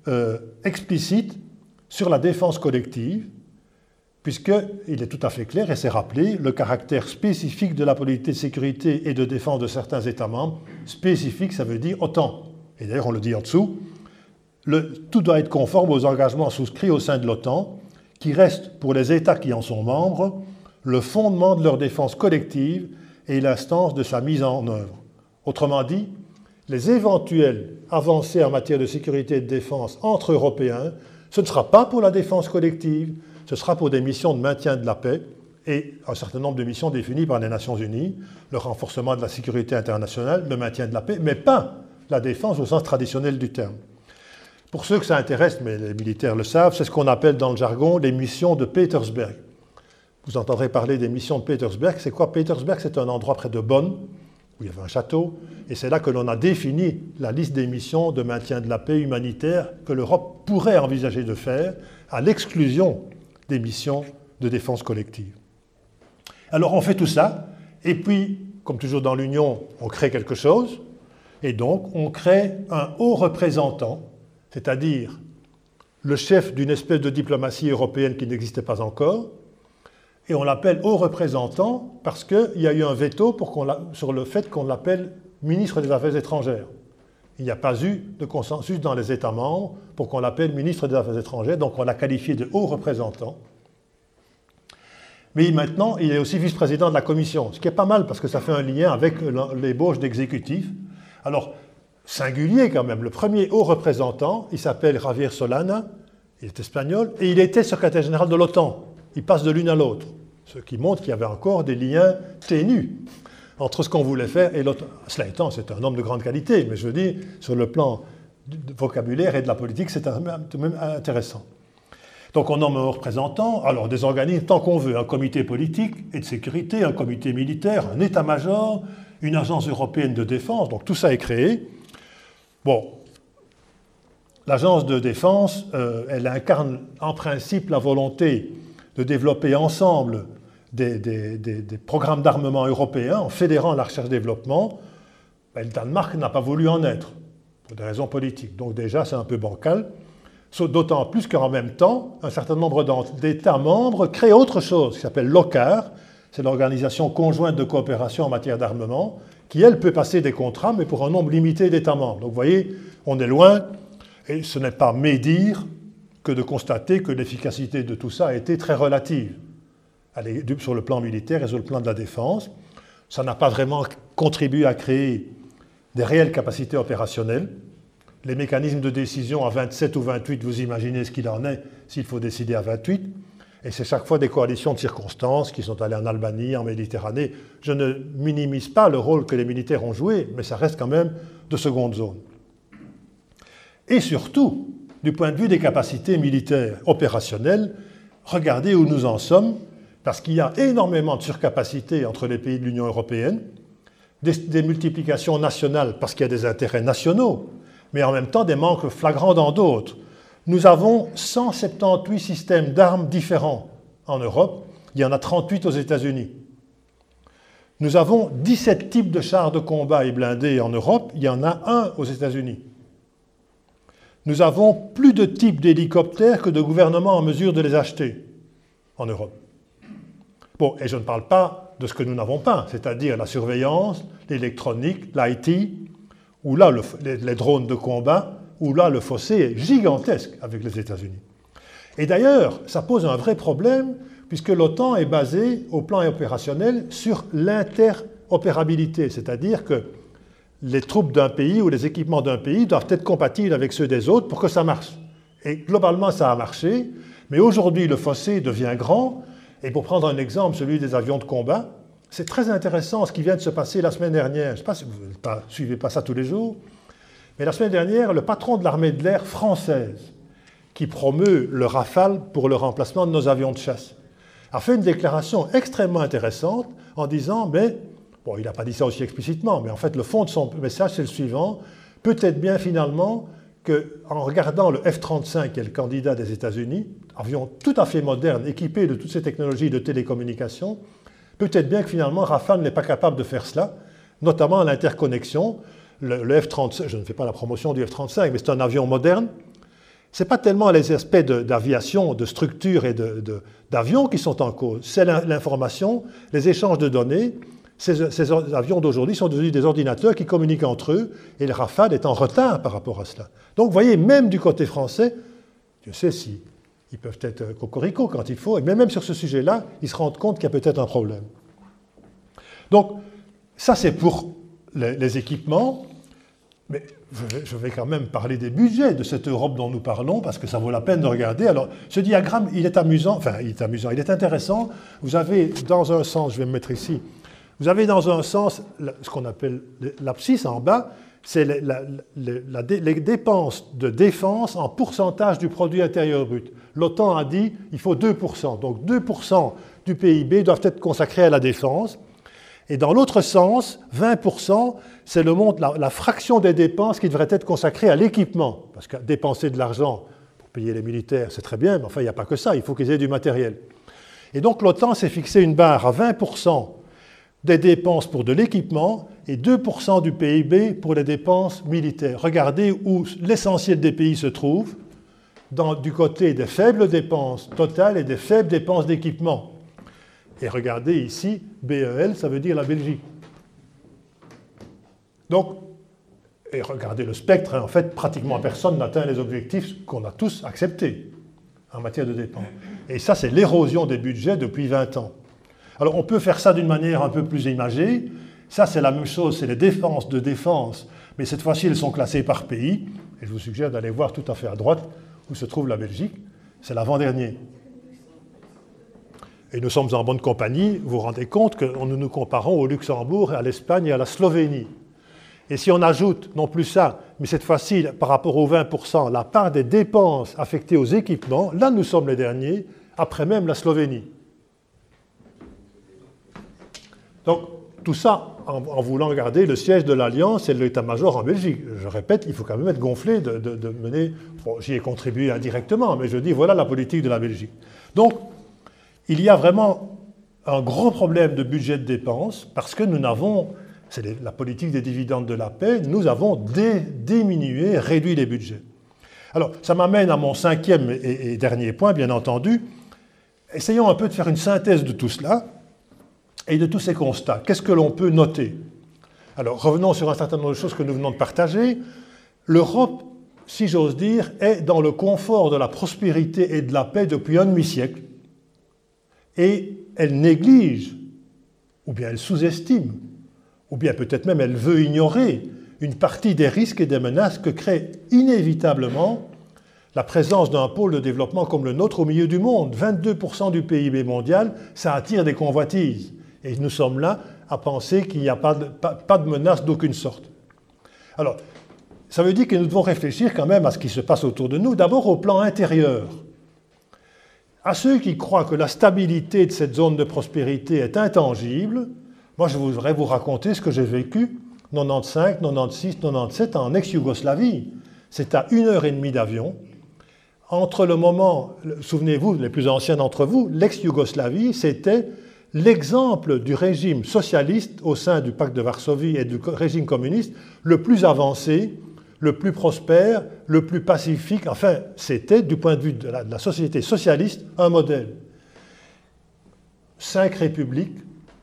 euh, explicite sur la défense collective, puisqu'il est tout à fait clair, et c'est rappelé, le caractère spécifique de la politique de sécurité et de défense de certains États membres. Spécifique, ça veut dire autant. Et d'ailleurs, on le dit en dessous, tout doit être conforme aux engagements souscrits au sein de l'OTAN, qui reste pour les États qui en sont membres le fondement de leur défense collective et l'instance de sa mise en œuvre. Autrement dit, les éventuelles avancées en matière de sécurité et de défense entre Européens, ce ne sera pas pour la défense collective, ce sera pour des missions de maintien de la paix et un certain nombre de missions définies par les Nations Unies, le renforcement de la sécurité internationale, le maintien de la paix, mais pas la défense au sens traditionnel du terme. Pour ceux que ça intéresse, mais les militaires le savent, c'est ce qu'on appelle dans le jargon les missions de Petersberg. Vous entendrez parler des missions de Petersberg. C'est quoi? Petersberg C'est un endroit près de Bonn, où il y avait un château, et c'est là que l'on a défini la liste des missions de maintien de la paix humanitaire que l'Europe pourrait envisager de faire, à l'exclusion des missions de défense collective. Alors on fait tout ça, et puis, comme toujours dans l'Union, on crée quelque chose, et donc on crée un haut représentant, c'est-à-dire le chef d'une espèce de diplomatie européenne qui n'existait pas encore, et on l'appelle haut représentant parce qu'il y a eu un veto sur le fait qu'on l'appelle ministre des Affaires étrangères. Il n'y a pas eu de consensus dans les États membres pour qu'on l'appelle ministre des Affaires étrangères, donc on l'a qualifié de haut représentant. Mais maintenant, il est aussi vice-président de la Commission, ce qui est pas mal parce que ça fait un lien avec l'ébauche d'exécutif. Alors, singulier quand même, le premier haut représentant, il s'appelle Javier Solana, il est espagnol, et il était secrétaire général de l'OTAN. Il passe de l'une à l'autre, ce qui montre qu'il y avait encore des liens ténus entre ce qu'on voulait faire et l'autre. Cela étant, c'est un homme de grande qualité, mais je dire, sur le plan du vocabulaire et de la politique, c'est tout de même intéressant. Donc on nomme un représentant, alors des organismes tant qu'on veut, un comité politique et de sécurité, un comité militaire, un état-major, une agence européenne de défense, donc tout ça est créé. Bon, l'agence de défense, euh, elle incarne en principe la volonté de développer ensemble des, programmes d'armement européens en fédérant la recherche-développement, ben, le Danemark n'a pas voulu en être, pour des raisons politiques. Donc déjà, c'est un peu bancal. D'autant plus qu'en même temps, un certain nombre d'États membres créent autre chose qui s'appelle l'OCAR, c'est l'Organisation conjointe de coopération en matière d'armement, qui, elle, peut passer des contrats, mais pour un nombre limité d'États membres. Donc vous voyez, on est loin, et ce n'est pas médire que de constater que l'efficacité de tout ça a été très relative sur le plan militaire et sur le plan de la défense. Ça n'a pas vraiment contribué à créer des réelles capacités opérationnelles. Les mécanismes de décision à 27 ou 28, vous imaginez ce qu'il en est s'il faut décider à 28. Et c'est chaque fois des coalitions de circonstances qui sont allées en Albanie, en Méditerranée. Je ne minimise pas le rôle que les militaires ont joué, mais ça reste quand même de seconde zone. Et surtout, du point de vue des capacités militaires opérationnelles, regardez où nous en sommes, parce qu'il y a énormément de surcapacité entre les pays de l'Union européenne, des, multiplications nationales parce qu'il y a des intérêts nationaux, mais en même temps des manques flagrants dans d'autres. Nous avons 178 systèmes d'armes différents en Europe, il y en a 38 aux États-Unis. Nous avons 17 types de chars de combat et blindés en Europe, il y en a un aux États-Unis. Nous avons plus de types d'hélicoptères que de gouvernements en mesure de les acheter en Europe. Bon, et je ne parle pas de ce que nous n'avons pas, c'est-à-dire la surveillance, l'électronique, l'IT, ou là les, drones de combat, où là le fossé est gigantesque avec les États-Unis. Et d'ailleurs, ça pose un vrai problème, puisque l'OTAN est basée au plan opérationnel sur l'interopérabilité, c'est-à-dire que les troupes d'un pays ou les équipements d'un pays doivent être compatibles avec ceux des autres pour que ça marche. Et globalement, ça a marché, mais aujourd'hui, le fossé devient grand. Et pour prendre un exemple, celui des avions de combat, c'est très intéressant ce qui vient de se passer la semaine dernière. Je ne sais pas si vous ne suivez pas ça tous les jours, mais la semaine dernière, le patron de l'armée de l'air française, qui promeut le Rafale pour le remplacement de nos avions de chasse, a fait une déclaration extrêmement intéressante en disant, ben, Bon, il n'a pas dit ça aussi explicitement, mais en fait, le fond de son message, c'est le suivant. Peut-être bien finalement qu'en regardant le F-35, qui est le candidat des États-Unis, avion tout à fait moderne, équipé de toutes ces technologies de télécommunication, peut-être bien que finalement Rafale n'est pas capable de faire cela, notamment l'interconnexion. Le, F-35, je ne fais pas la promotion du F-35, mais c'est un avion moderne. Ce n'est pas tellement les aspects d'aviation, de, structure et d'avion qui sont en cause, c'est l'information, les échanges de données, ces, avions d'aujourd'hui sont devenus des ordinateurs qui communiquent entre eux, et le Rafale est en retard par rapport à cela. Donc vous voyez, même du côté français, je sais si ils peuvent être cocorico quand il faut, mais même sur ce sujet-là, ils se rendent compte qu'il y a peut-être un problème. Donc, ça c'est pour les, équipements, mais je vais quand même parler des budgets de cette Europe dont nous parlons, parce que ça vaut la peine de regarder. Alors, ce diagramme, il est amusant, enfin, il est amusant, il est intéressant. Vous avez, dans un sens, je vais me mettre ici, vous avez dans un sens ce qu'on appelle l'abscisse en bas, c'est les dépenses de défense en pourcentage du produit intérieur brut. L'OTAN a dit il faut 2%. Donc 2% du PIB doivent être consacrés à la défense. Et dans l'autre sens, 20%, c'est la, fraction des dépenses qui devrait être consacrée à l'équipement. Parce que dépenser de l'argent pour payer les militaires, c'est très bien, mais enfin, il n'y a pas que ça, il faut qu'ils aient du matériel. Et donc l'OTAN s'est fixé une barre à 20% des dépenses pour de l'équipement et 2% du PIB pour les dépenses militaires. Regardez où l'essentiel des pays se trouve, du côté des faibles dépenses totales et des faibles dépenses d'équipement. Et regardez ici, BEL, ça veut dire la Belgique. Donc, et regardez le spectre, hein, en fait, pratiquement personne n'atteint les objectifs qu'on a tous acceptés en matière de dépenses. Et ça, c'est l'érosion des budgets depuis 20 ans. Alors on peut faire ça d'une manière un peu plus imagée. Ça, c'est la même chose, c'est les défenses de défense, mais cette fois-ci, elles sont classées par pays. Et je vous suggère d'aller voir tout à fait à droite où se trouve la Belgique. C'est l'avant-dernier. Et nous sommes en bonne compagnie. Vous vous rendez compte que nous nous comparons au Luxembourg, à l'Espagne et à la Slovénie. Et si on ajoute, non plus ça, mais cette fois-ci, par rapport aux 20%, la part des dépenses affectées aux équipements, là nous sommes les derniers, après même la Slovénie. Donc, tout ça en, voulant garder le siège de l'Alliance et de l'état-major en Belgique. Je répète, il faut quand même être gonflé de, mener. J'y ai contribué indirectement, mais je dis voilà la politique de la Belgique. Donc, il y a vraiment un gros problème de budget de dépenses parce que nous n'avons, c'est la politique des dividendes de la paix, nous avons diminué, réduit les budgets. Alors, ça m'amène à mon cinquième et dernier point, bien entendu. Essayons un peu de faire une synthèse de tout cela et de tous ces constats, qu'est-ce que l'on peut noter? Alors revenons sur un certain nombre de choses que nous venons de partager. L'Europe, si j'ose dire, est dans le confort de la prospérité et de la paix depuis un demi-siècle, et elle néglige, ou bien elle sous-estime, ou bien peut-être même elle veut ignorer une partie des risques et des menaces que crée inévitablement la présence d'un pôle de développement comme le nôtre au milieu du monde. 22% du PIB mondial, ça attire des convoitises. Et nous sommes là à penser qu'il n'y a pas de, pas, menace d'aucune sorte. Alors, ça veut dire que nous devons réfléchir quand même à ce qui se passe autour de nous, d'abord au plan intérieur. À ceux qui croient que la stabilité de cette zone de prospérité est intangible, moi je voudrais vous raconter ce que j'ai vécu 95, 96, 97 en ex-Yougoslavie. C'est à une heure et demie d'avion. Entre le moment, souvenez-vous, les plus anciens d'entre vous, l'ex-Yougoslavie, c'était l'exemple du régime socialiste au sein du pacte de Varsovie et du régime communiste le plus avancé, le plus prospère, le plus pacifique. Enfin, c'était, du point de vue de la, société socialiste, un modèle. Cinq républiques,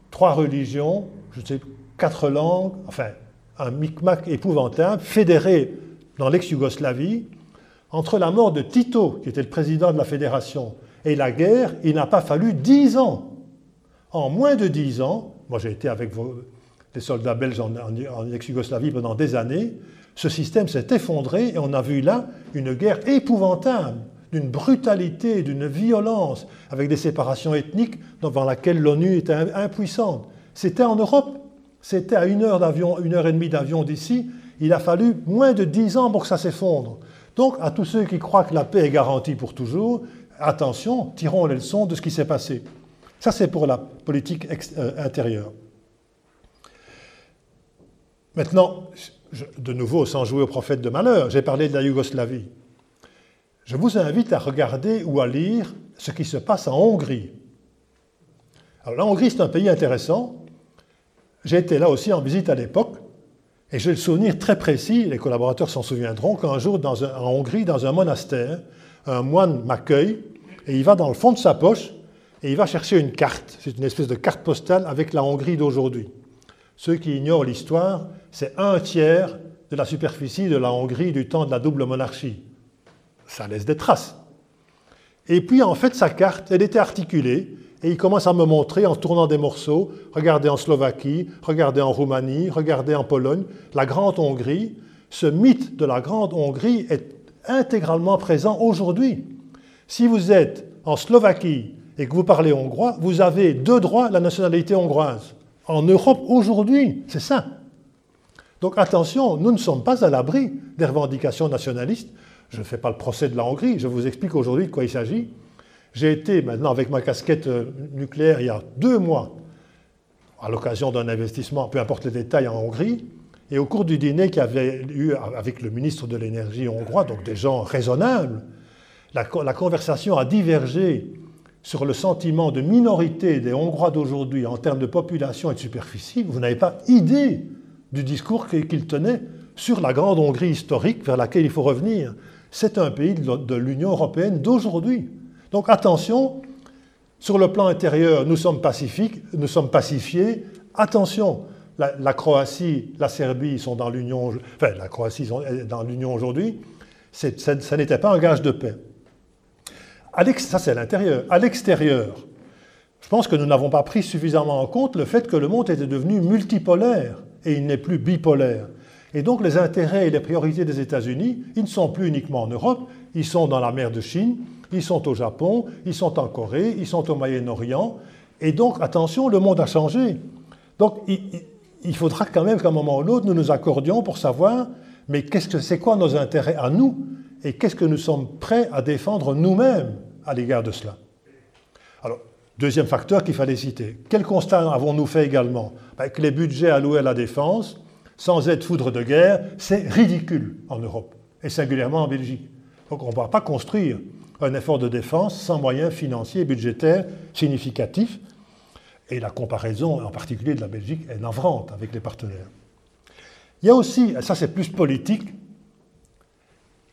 trois religions, je sais, quatre langues, enfin, un micmac épouvantable, fédéré dans l'ex-Yougoslavie. Entre la mort de Tito, qui était le président de la fédération, et la guerre, il n'a pas fallu dix ans en moins de dix ans, moi j'ai été avec les soldats belges en, ex-Yougoslavie pendant des années, ce système s'est effondré et on a vu là une guerre épouvantable, d'une brutalité, d'une violence, avec des séparations ethniques devant laquelle l'ONU était impuissante. C'était en Europe, c'était à une heure d'avion, une heure et demie d'avion d'ici. Il a fallu moins de dix ans pour que ça s'effondre. Donc, à tous ceux qui croient que la paix est garantie pour toujours, attention, tirons les leçons de ce qui s'est passé. Ça, c'est pour la politique euh, intérieure. Maintenant, de nouveau, sans jouer au prophète de malheur, j'ai parlé de la Yougoslavie. Je vous invite à regarder ou à lire ce qui se passe en Hongrie. Alors la Hongrie, c'est un pays intéressant. J'ai été là aussi en visite à l'époque, et j'ai le souvenir très précis, les collaborateurs s'en souviendront, qu'un jour en Hongrie, dans un monastère, un moine m'accueille, et il va dans le fond de sa poche, et il va chercher une carte. C'est une espèce de carte postale avec la Hongrie d'aujourd'hui. Ceux qui ignorent l'histoire, c'est un tiers de la superficie de la Hongrie du temps de la double monarchie. Ça laisse des traces. Et puis, en fait, sa carte, elle était articulée, et il commence à me montrer en tournant des morceaux, regardez en Slovaquie, regardez en Roumanie, regardez en Pologne, la Grande Hongrie. Ce mythe de la Grande Hongrie est intégralement présent aujourd'hui. Si vous êtes en Slovaquie, et que vous parlez hongrois, vous avez deux droits à la nationalité hongroise. En Europe aujourd'hui, c'est ça. Donc attention, nous ne sommes pas à l'abri des revendications nationalistes. Je ne fais pas le procès de la Hongrie, je vous explique aujourd'hui de quoi il s'agit. J'ai été maintenant avec ma casquette euh, nucléaire il y a deux mois, à l'occasion d'un investissement, peu importe les détails, en Hongrie. Et au cours du dîner qu'il y avait eu avec le ministre de l'énergie hongrois, donc des gens raisonnables, la, la conversation a divergé sur le sentiment de minorité des Hongrois d'aujourd'hui en termes de population et de superficie, vous n'avez pas idée du discours qu'il tenait sur la grande Hongrie historique vers laquelle il faut revenir. C'est un pays de l'Union européenne d'aujourd'hui. Donc attention, sur le plan intérieur, nous sommes pacifiques, nous sommes pacifiés. Attention, la, Croatie, la Serbie sont dans l'Union, enfin la Croatie est dans l'Union aujourd'hui. Ça n'était pas un gage de paix ça c'est à l'intérieur. À l'extérieur, je pense que nous n'avons pas pris suffisamment en compte le fait que le monde était devenu multipolaire et il n'est plus bipolaire. Et donc les intérêts et les priorités des États-Unis, ils ne sont plus uniquement en Europe, ils sont dans la mer de Chine, ils sont au Japon, ils sont en Corée, ils sont au Moyen-Orient. Et donc, attention, le monde a changé. Donc, il, faudra quand même qu'à un moment ou l'autre, nous nous accordions pour savoir, mais qu'est-ce que c'est quoi nos intérêts à nous et qu'est-ce que nous sommes prêts à défendre nous-mêmes à l'égard de cela? Alors, deuxième facteur qu'il fallait citer. Quel constat avons-nous fait également? Ben, Que les budgets alloués à la défense, sans être foudre de guerre, c'est ridicule en Europe, et singulièrement en Belgique. Donc on ne pourra pas construire un effort de défense sans moyens financiers et budgétaires significatifs. Et la comparaison, en particulier de la Belgique, est navrante avec les partenaires. Il y a aussi, ça c'est plus politique,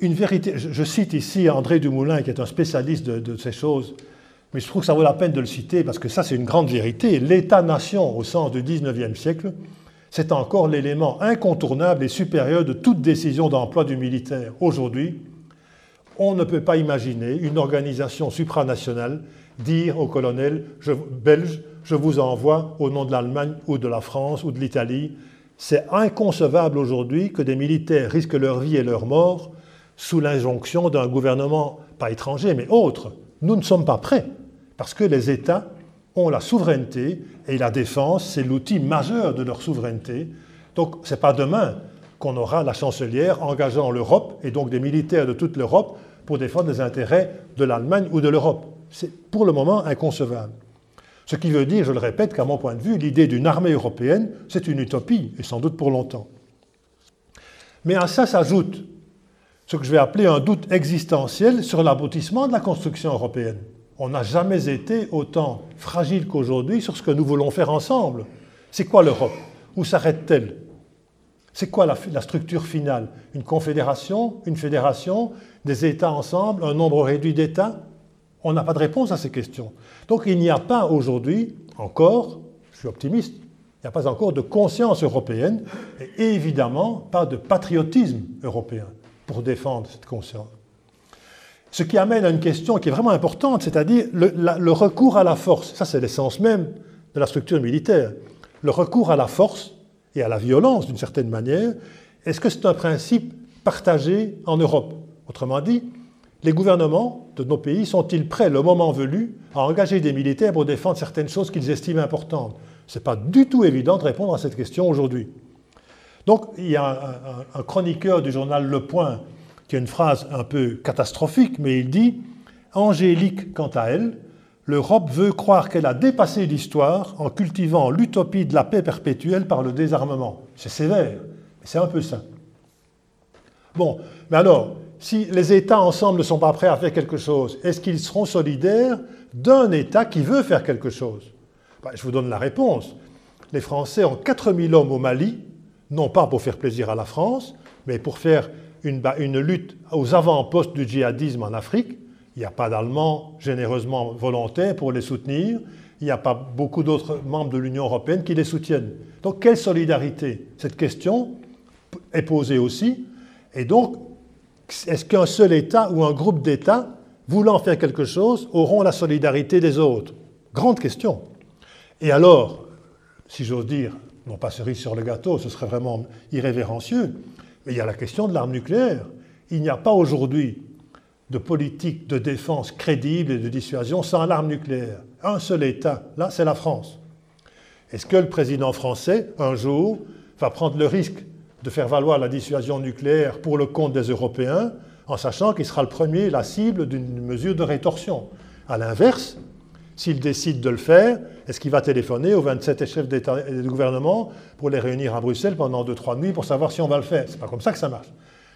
une vérité. Je, cite ici André Dumoulin, qui est un spécialiste de, ces choses, mais je trouve que ça vaut la peine de le citer parce que ça, c'est une grande vérité. L'État-nation, au sens du XIXe siècle, c'est encore l'élément incontournable et supérieur de toute décision d'emploi du militaire. Aujourd'hui, on ne peut pas imaginer une organisation supranationale dire au colonel belge, je vous envoie au nom de l'Allemagne ou de la France ou de l'Italie. C'est inconcevable aujourd'hui que des militaires risquent leur vie et leur mort sous l'injonction d'un gouvernement, pas étranger, mais autre. Nous ne sommes pas prêts, parce que les États ont la souveraineté et la défense, c'est l'outil majeur de leur souveraineté. Donc ce n'est pas demain qu'on aura la chancelière engageant l'Europe et donc des militaires de toute l'Europe pour défendre les intérêts de l'Allemagne ou de l'Europe. C'est pour le moment inconcevable. Ce qui veut dire, je le répète, qu'à mon point de vue, l'idée d'une armée européenne, c'est une utopie, et sans doute pour longtemps. Mais à ça s'ajoute ce que je vais appeler un doute existentiel sur l'aboutissement de la construction européenne. On n'a jamais été autant fragile qu'aujourd'hui sur ce que nous voulons faire ensemble. C'est quoi l'Europe? Où s'arrête-t-elle? C'est quoi la, la, structure finale? Une confédération? Une fédération? Des États ensemble? Un nombre réduit d'États? On n'a pas de réponse à ces questions. Donc il n'y a pas aujourd'hui encore, je suis optimiste, il n'y a pas encore de conscience européenne et évidemment pas de patriotisme européen pour défendre cette conscience. Ce qui amène à une question qui est vraiment importante, c'est-à-dire le, recours à la force. Ça, c'est l'essence même de la structure militaire. Le recours à la force et à la violence, d'une certaine manière, est-ce que c'est un principe partagé en Europe? Autrement dit, les gouvernements de nos pays sont-ils prêts, le moment venu, à engager des militaires pour défendre certaines choses qu'ils estiment importantes? Ce n'est pas du tout évident de répondre à cette question aujourd'hui. Donc, il y a un, chroniqueur du journal Le Point qui a une phrase un peu catastrophique, mais il dit Angélique, quant à elle, l'Europe veut croire qu'elle a dépassé l'histoire en cultivant l'utopie de la paix perpétuelle par le désarmement. C'est sévère, mais c'est un peu ça. Bon, mais alors, si les États ensemble ne sont pas prêts à faire quelque chose, est-ce qu'ils seront solidaires d'un État qui veut faire quelque chose? Ben, Je vous donne la réponse. Les Français ont 4000 hommes au Mali non pas pour faire plaisir à la France, mais pour faire une, lutte aux avant-postes du djihadisme en Afrique. Il n'y a pas d'Allemands généreusement volontaires pour les soutenir. Il n'y a pas beaucoup d'autres membres de l'Union européenne qui les soutiennent. Donc, quelle solidarité? Cette question est posée aussi. Et donc, est-ce qu'un seul État ou un groupe d'États, voulant faire quelque chose, auront la solidarité des autres? Grande question. Et alors, si j'ose dire, non pas cerise sur le gâteau, ce serait vraiment irrévérencieux, mais il y a la question de l'arme nucléaire. Il n'y a pas aujourd'hui de politique de défense crédible et de dissuasion sans l'arme nucléaire. Un seul État, là, c'est la France. Est-ce que le président français, un jour, va prendre le risque de faire valoir la dissuasion nucléaire pour le compte des Européens, en sachant qu'il sera le premier la cible d'une mesure de rétorsion? À l'inverse, s'il décide de le faire, est-ce qu'il va téléphoner aux 27 chefs d'État et de gouvernement pour les réunir à Bruxelles pendant 2-3 nuits pour savoir si on va le faire? Ce n'est pas comme ça que ça marche.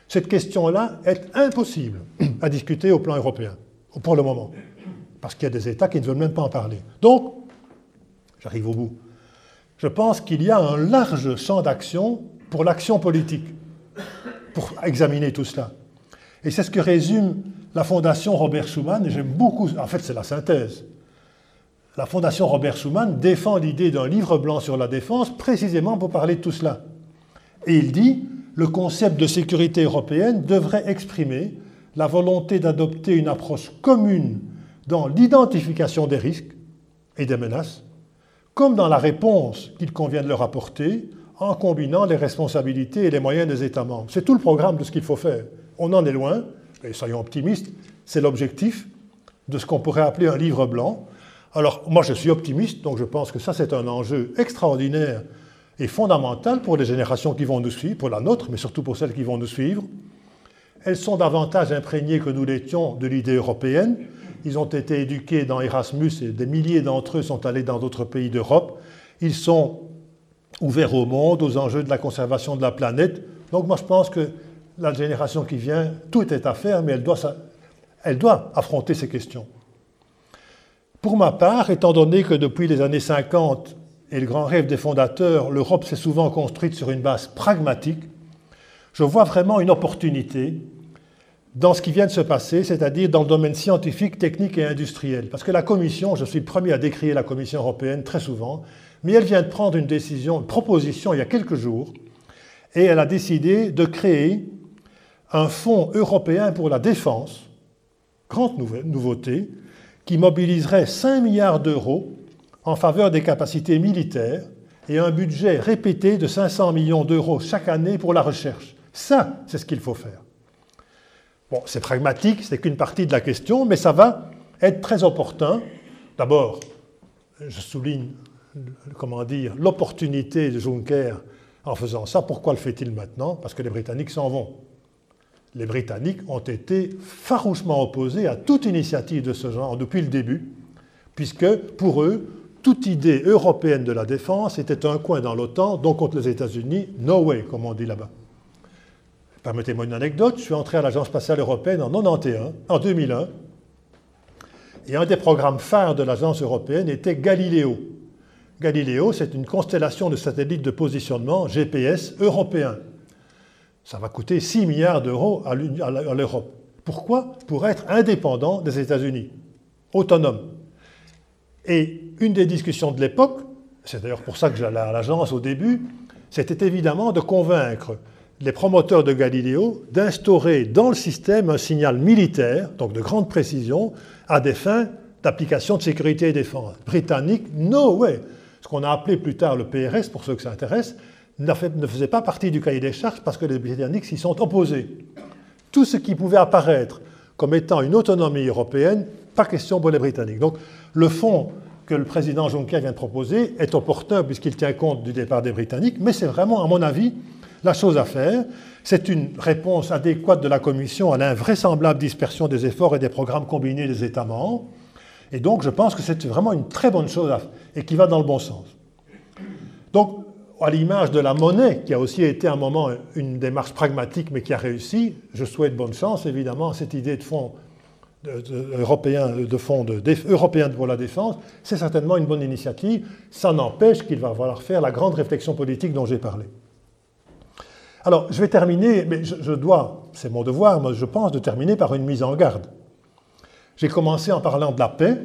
Cette question-là est impossible à discuter au plan européen, pour le moment, parce qu'il y a des États qui ne veulent même pas en parler. Donc, j'arrive au bout. Je pense qu'il y a un large champ d'action pour l'action politique, pour examiner tout cela. Et c'est ce que résume la Fondation Robert Schuman, et j'aime beaucoup, en fait c'est la synthèse, la Fondation Robert Schuman défend l'idée d'un livre blanc sur la défense précisément pour parler de tout cela. Et il dit le concept de sécurité européenne devrait exprimer la volonté d'adopter une approche commune dans l'identification des risques et des menaces, comme dans la réponse qu'il convient de leur apporter en combinant les responsabilités et les moyens des États membres. C'est tout le programme de ce qu'il faut faire. On en est loin, et soyons optimistes, c'est l'objectif de ce qu'on pourrait appeler un livre blanc, alors, moi, je suis optimiste, donc je pense que ça, c'est un enjeu extraordinaire et fondamental pour les générations qui vont nous suivre, pour la nôtre, mais surtout pour celles qui vont nous suivre. Elles sont davantage imprégnées que nous l'étions de l'idée européenne. Ils ont été éduqués dans Erasmus et des milliers d'entre eux sont allés dans d'autres pays d'Europe. Ils sont ouverts au monde, aux enjeux de la conservation de la planète. Donc moi je pense que la génération qui vient, tout est à faire, mais elle doit, elle doit affronter ces questions. Pour ma part, étant donné que depuis les années 50 et le grand rêve des fondateurs, l'Europe s'est souvent construite sur une base pragmatique, je vois vraiment une opportunité dans ce qui vient de se passer, c'est-à-dire dans le domaine scientifique, technique et industriel. Parce que la Commission, je suis le premier à décrier la Commission européenne très souvent, Mais elle vient de prendre une décision, une proposition il y a quelques jours, et elle a décidé de créer un fonds européen pour la défense, grande nouveauté, qui mobiliserait 5 milliards d'euros en faveur des capacités militaires et un budget répété de 500 millions d'euros chaque année pour la recherche. Ça, c'est ce qu'il faut faire. Bon, c'est pragmatique, c'est qu'une partie de la question, mais ça va être très opportun. D'abord, je souligne, comment dire, l'opportunité de Juncker en faisant ça. Pourquoi le fait-il maintenant? Parce que les Britanniques s'en vont. Les Britanniques ont été farouchement opposés à toute initiative de ce genre depuis le début, puisque pour eux, toute idée européenne de la défense était un coin dans l'OTAN, donc contre les États-Unis, no way, comme on dit là-bas. Permettez-moi une anecdote, je suis entré à l'Agence spatiale européenne en 91, en 2001, et un des programmes phares de l'Agence européenne était Galileo. Galileo, c'est une constellation de satellites de positionnement GPS européen. Ça va coûter 6 milliards d'euros à l'Europe. Pourquoi Pour être indépendant des États-Unis, autonome. Et une des discussions de l'époque, c'est d'ailleurs pour ça que j'allais à l'agence au début, c'était évidemment de convaincre les promoteurs de Galileo d'instaurer dans le système un signal militaire, donc de grande précision, à des fins d'application de sécurité et défense. Britannique, no way. Ce qu'on a appelé plus tard le PRS, pour ceux que ça intéresse, ne faisait pas partie du cahier des charges parce que les Britanniques s'y sont opposés. Tout ce qui pouvait apparaître comme étant une autonomie européenne, pas question pour les Britanniques. Donc le fonds que le président Juncker vient de proposer est opportun puisqu'il tient compte du départ des Britanniques, mais c'est vraiment, à mon avis, la chose à faire. C'est une réponse adéquate de la Commission à l'invraisemblable dispersion des efforts et des programmes combinés des États membres. Et donc, je pense que c'est vraiment une très bonne chose et qui va dans le bon sens. Donc, à l'image de la monnaie, qui a aussi été à un moment une démarche pragmatique, mais qui a réussi, je souhaite bonne chance, évidemment, à cette idée de fonds européen, de fonds de, européen pour la défense, c'est certainement une bonne initiative. Ça n'empêche qu'il va falloir faire la grande réflexion politique dont j'ai parlé. Alors, je vais terminer, mais je, dois, c'est mon devoir, moi, je pense, de terminer par une mise en garde. J'ai commencé en parlant de la paix.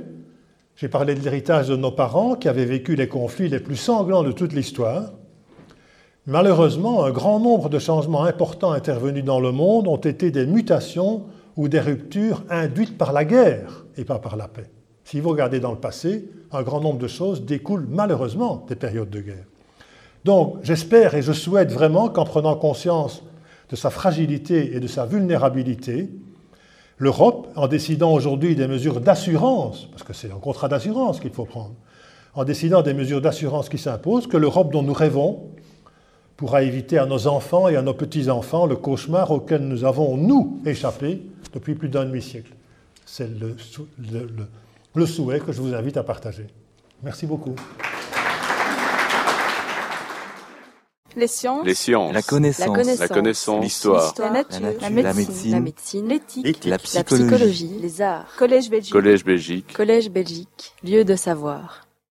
J'ai parlé de l'héritage de nos parents qui avaient vécu les conflits les plus sanglants de toute l'histoire. Malheureusement, un grand nombre de changements importants intervenus dans le monde ont été des mutations ou des ruptures induites par la guerre et pas par la paix. Si vous regardez dans le passé, un grand nombre de choses découlent malheureusement des périodes de guerre. Donc j'espère et je souhaite vraiment qu'en prenant conscience de sa fragilité et de sa vulnérabilité, l'Europe, en décidant aujourd'hui des mesures d'assurance, parce que c'est un contrat d'assurance qu'il faut prendre, en décidant des mesures d'assurance qui s'imposent, que l'Europe dont nous rêvons pourra éviter à nos enfants et à nos petits-enfants le cauchemar auquel nous avons, nous, échappé depuis plus d'un demi-siècle. C'est le, le souhait que je vous invite à partager. Merci beaucoup. Les sciences. La connaissance. La connaissance. L'histoire. La, nature. La, médecine. L'éthique. La, psychologie. Les arts. Collège Belgique. Collège Belgique. Collège Belgique. Lieu de savoir.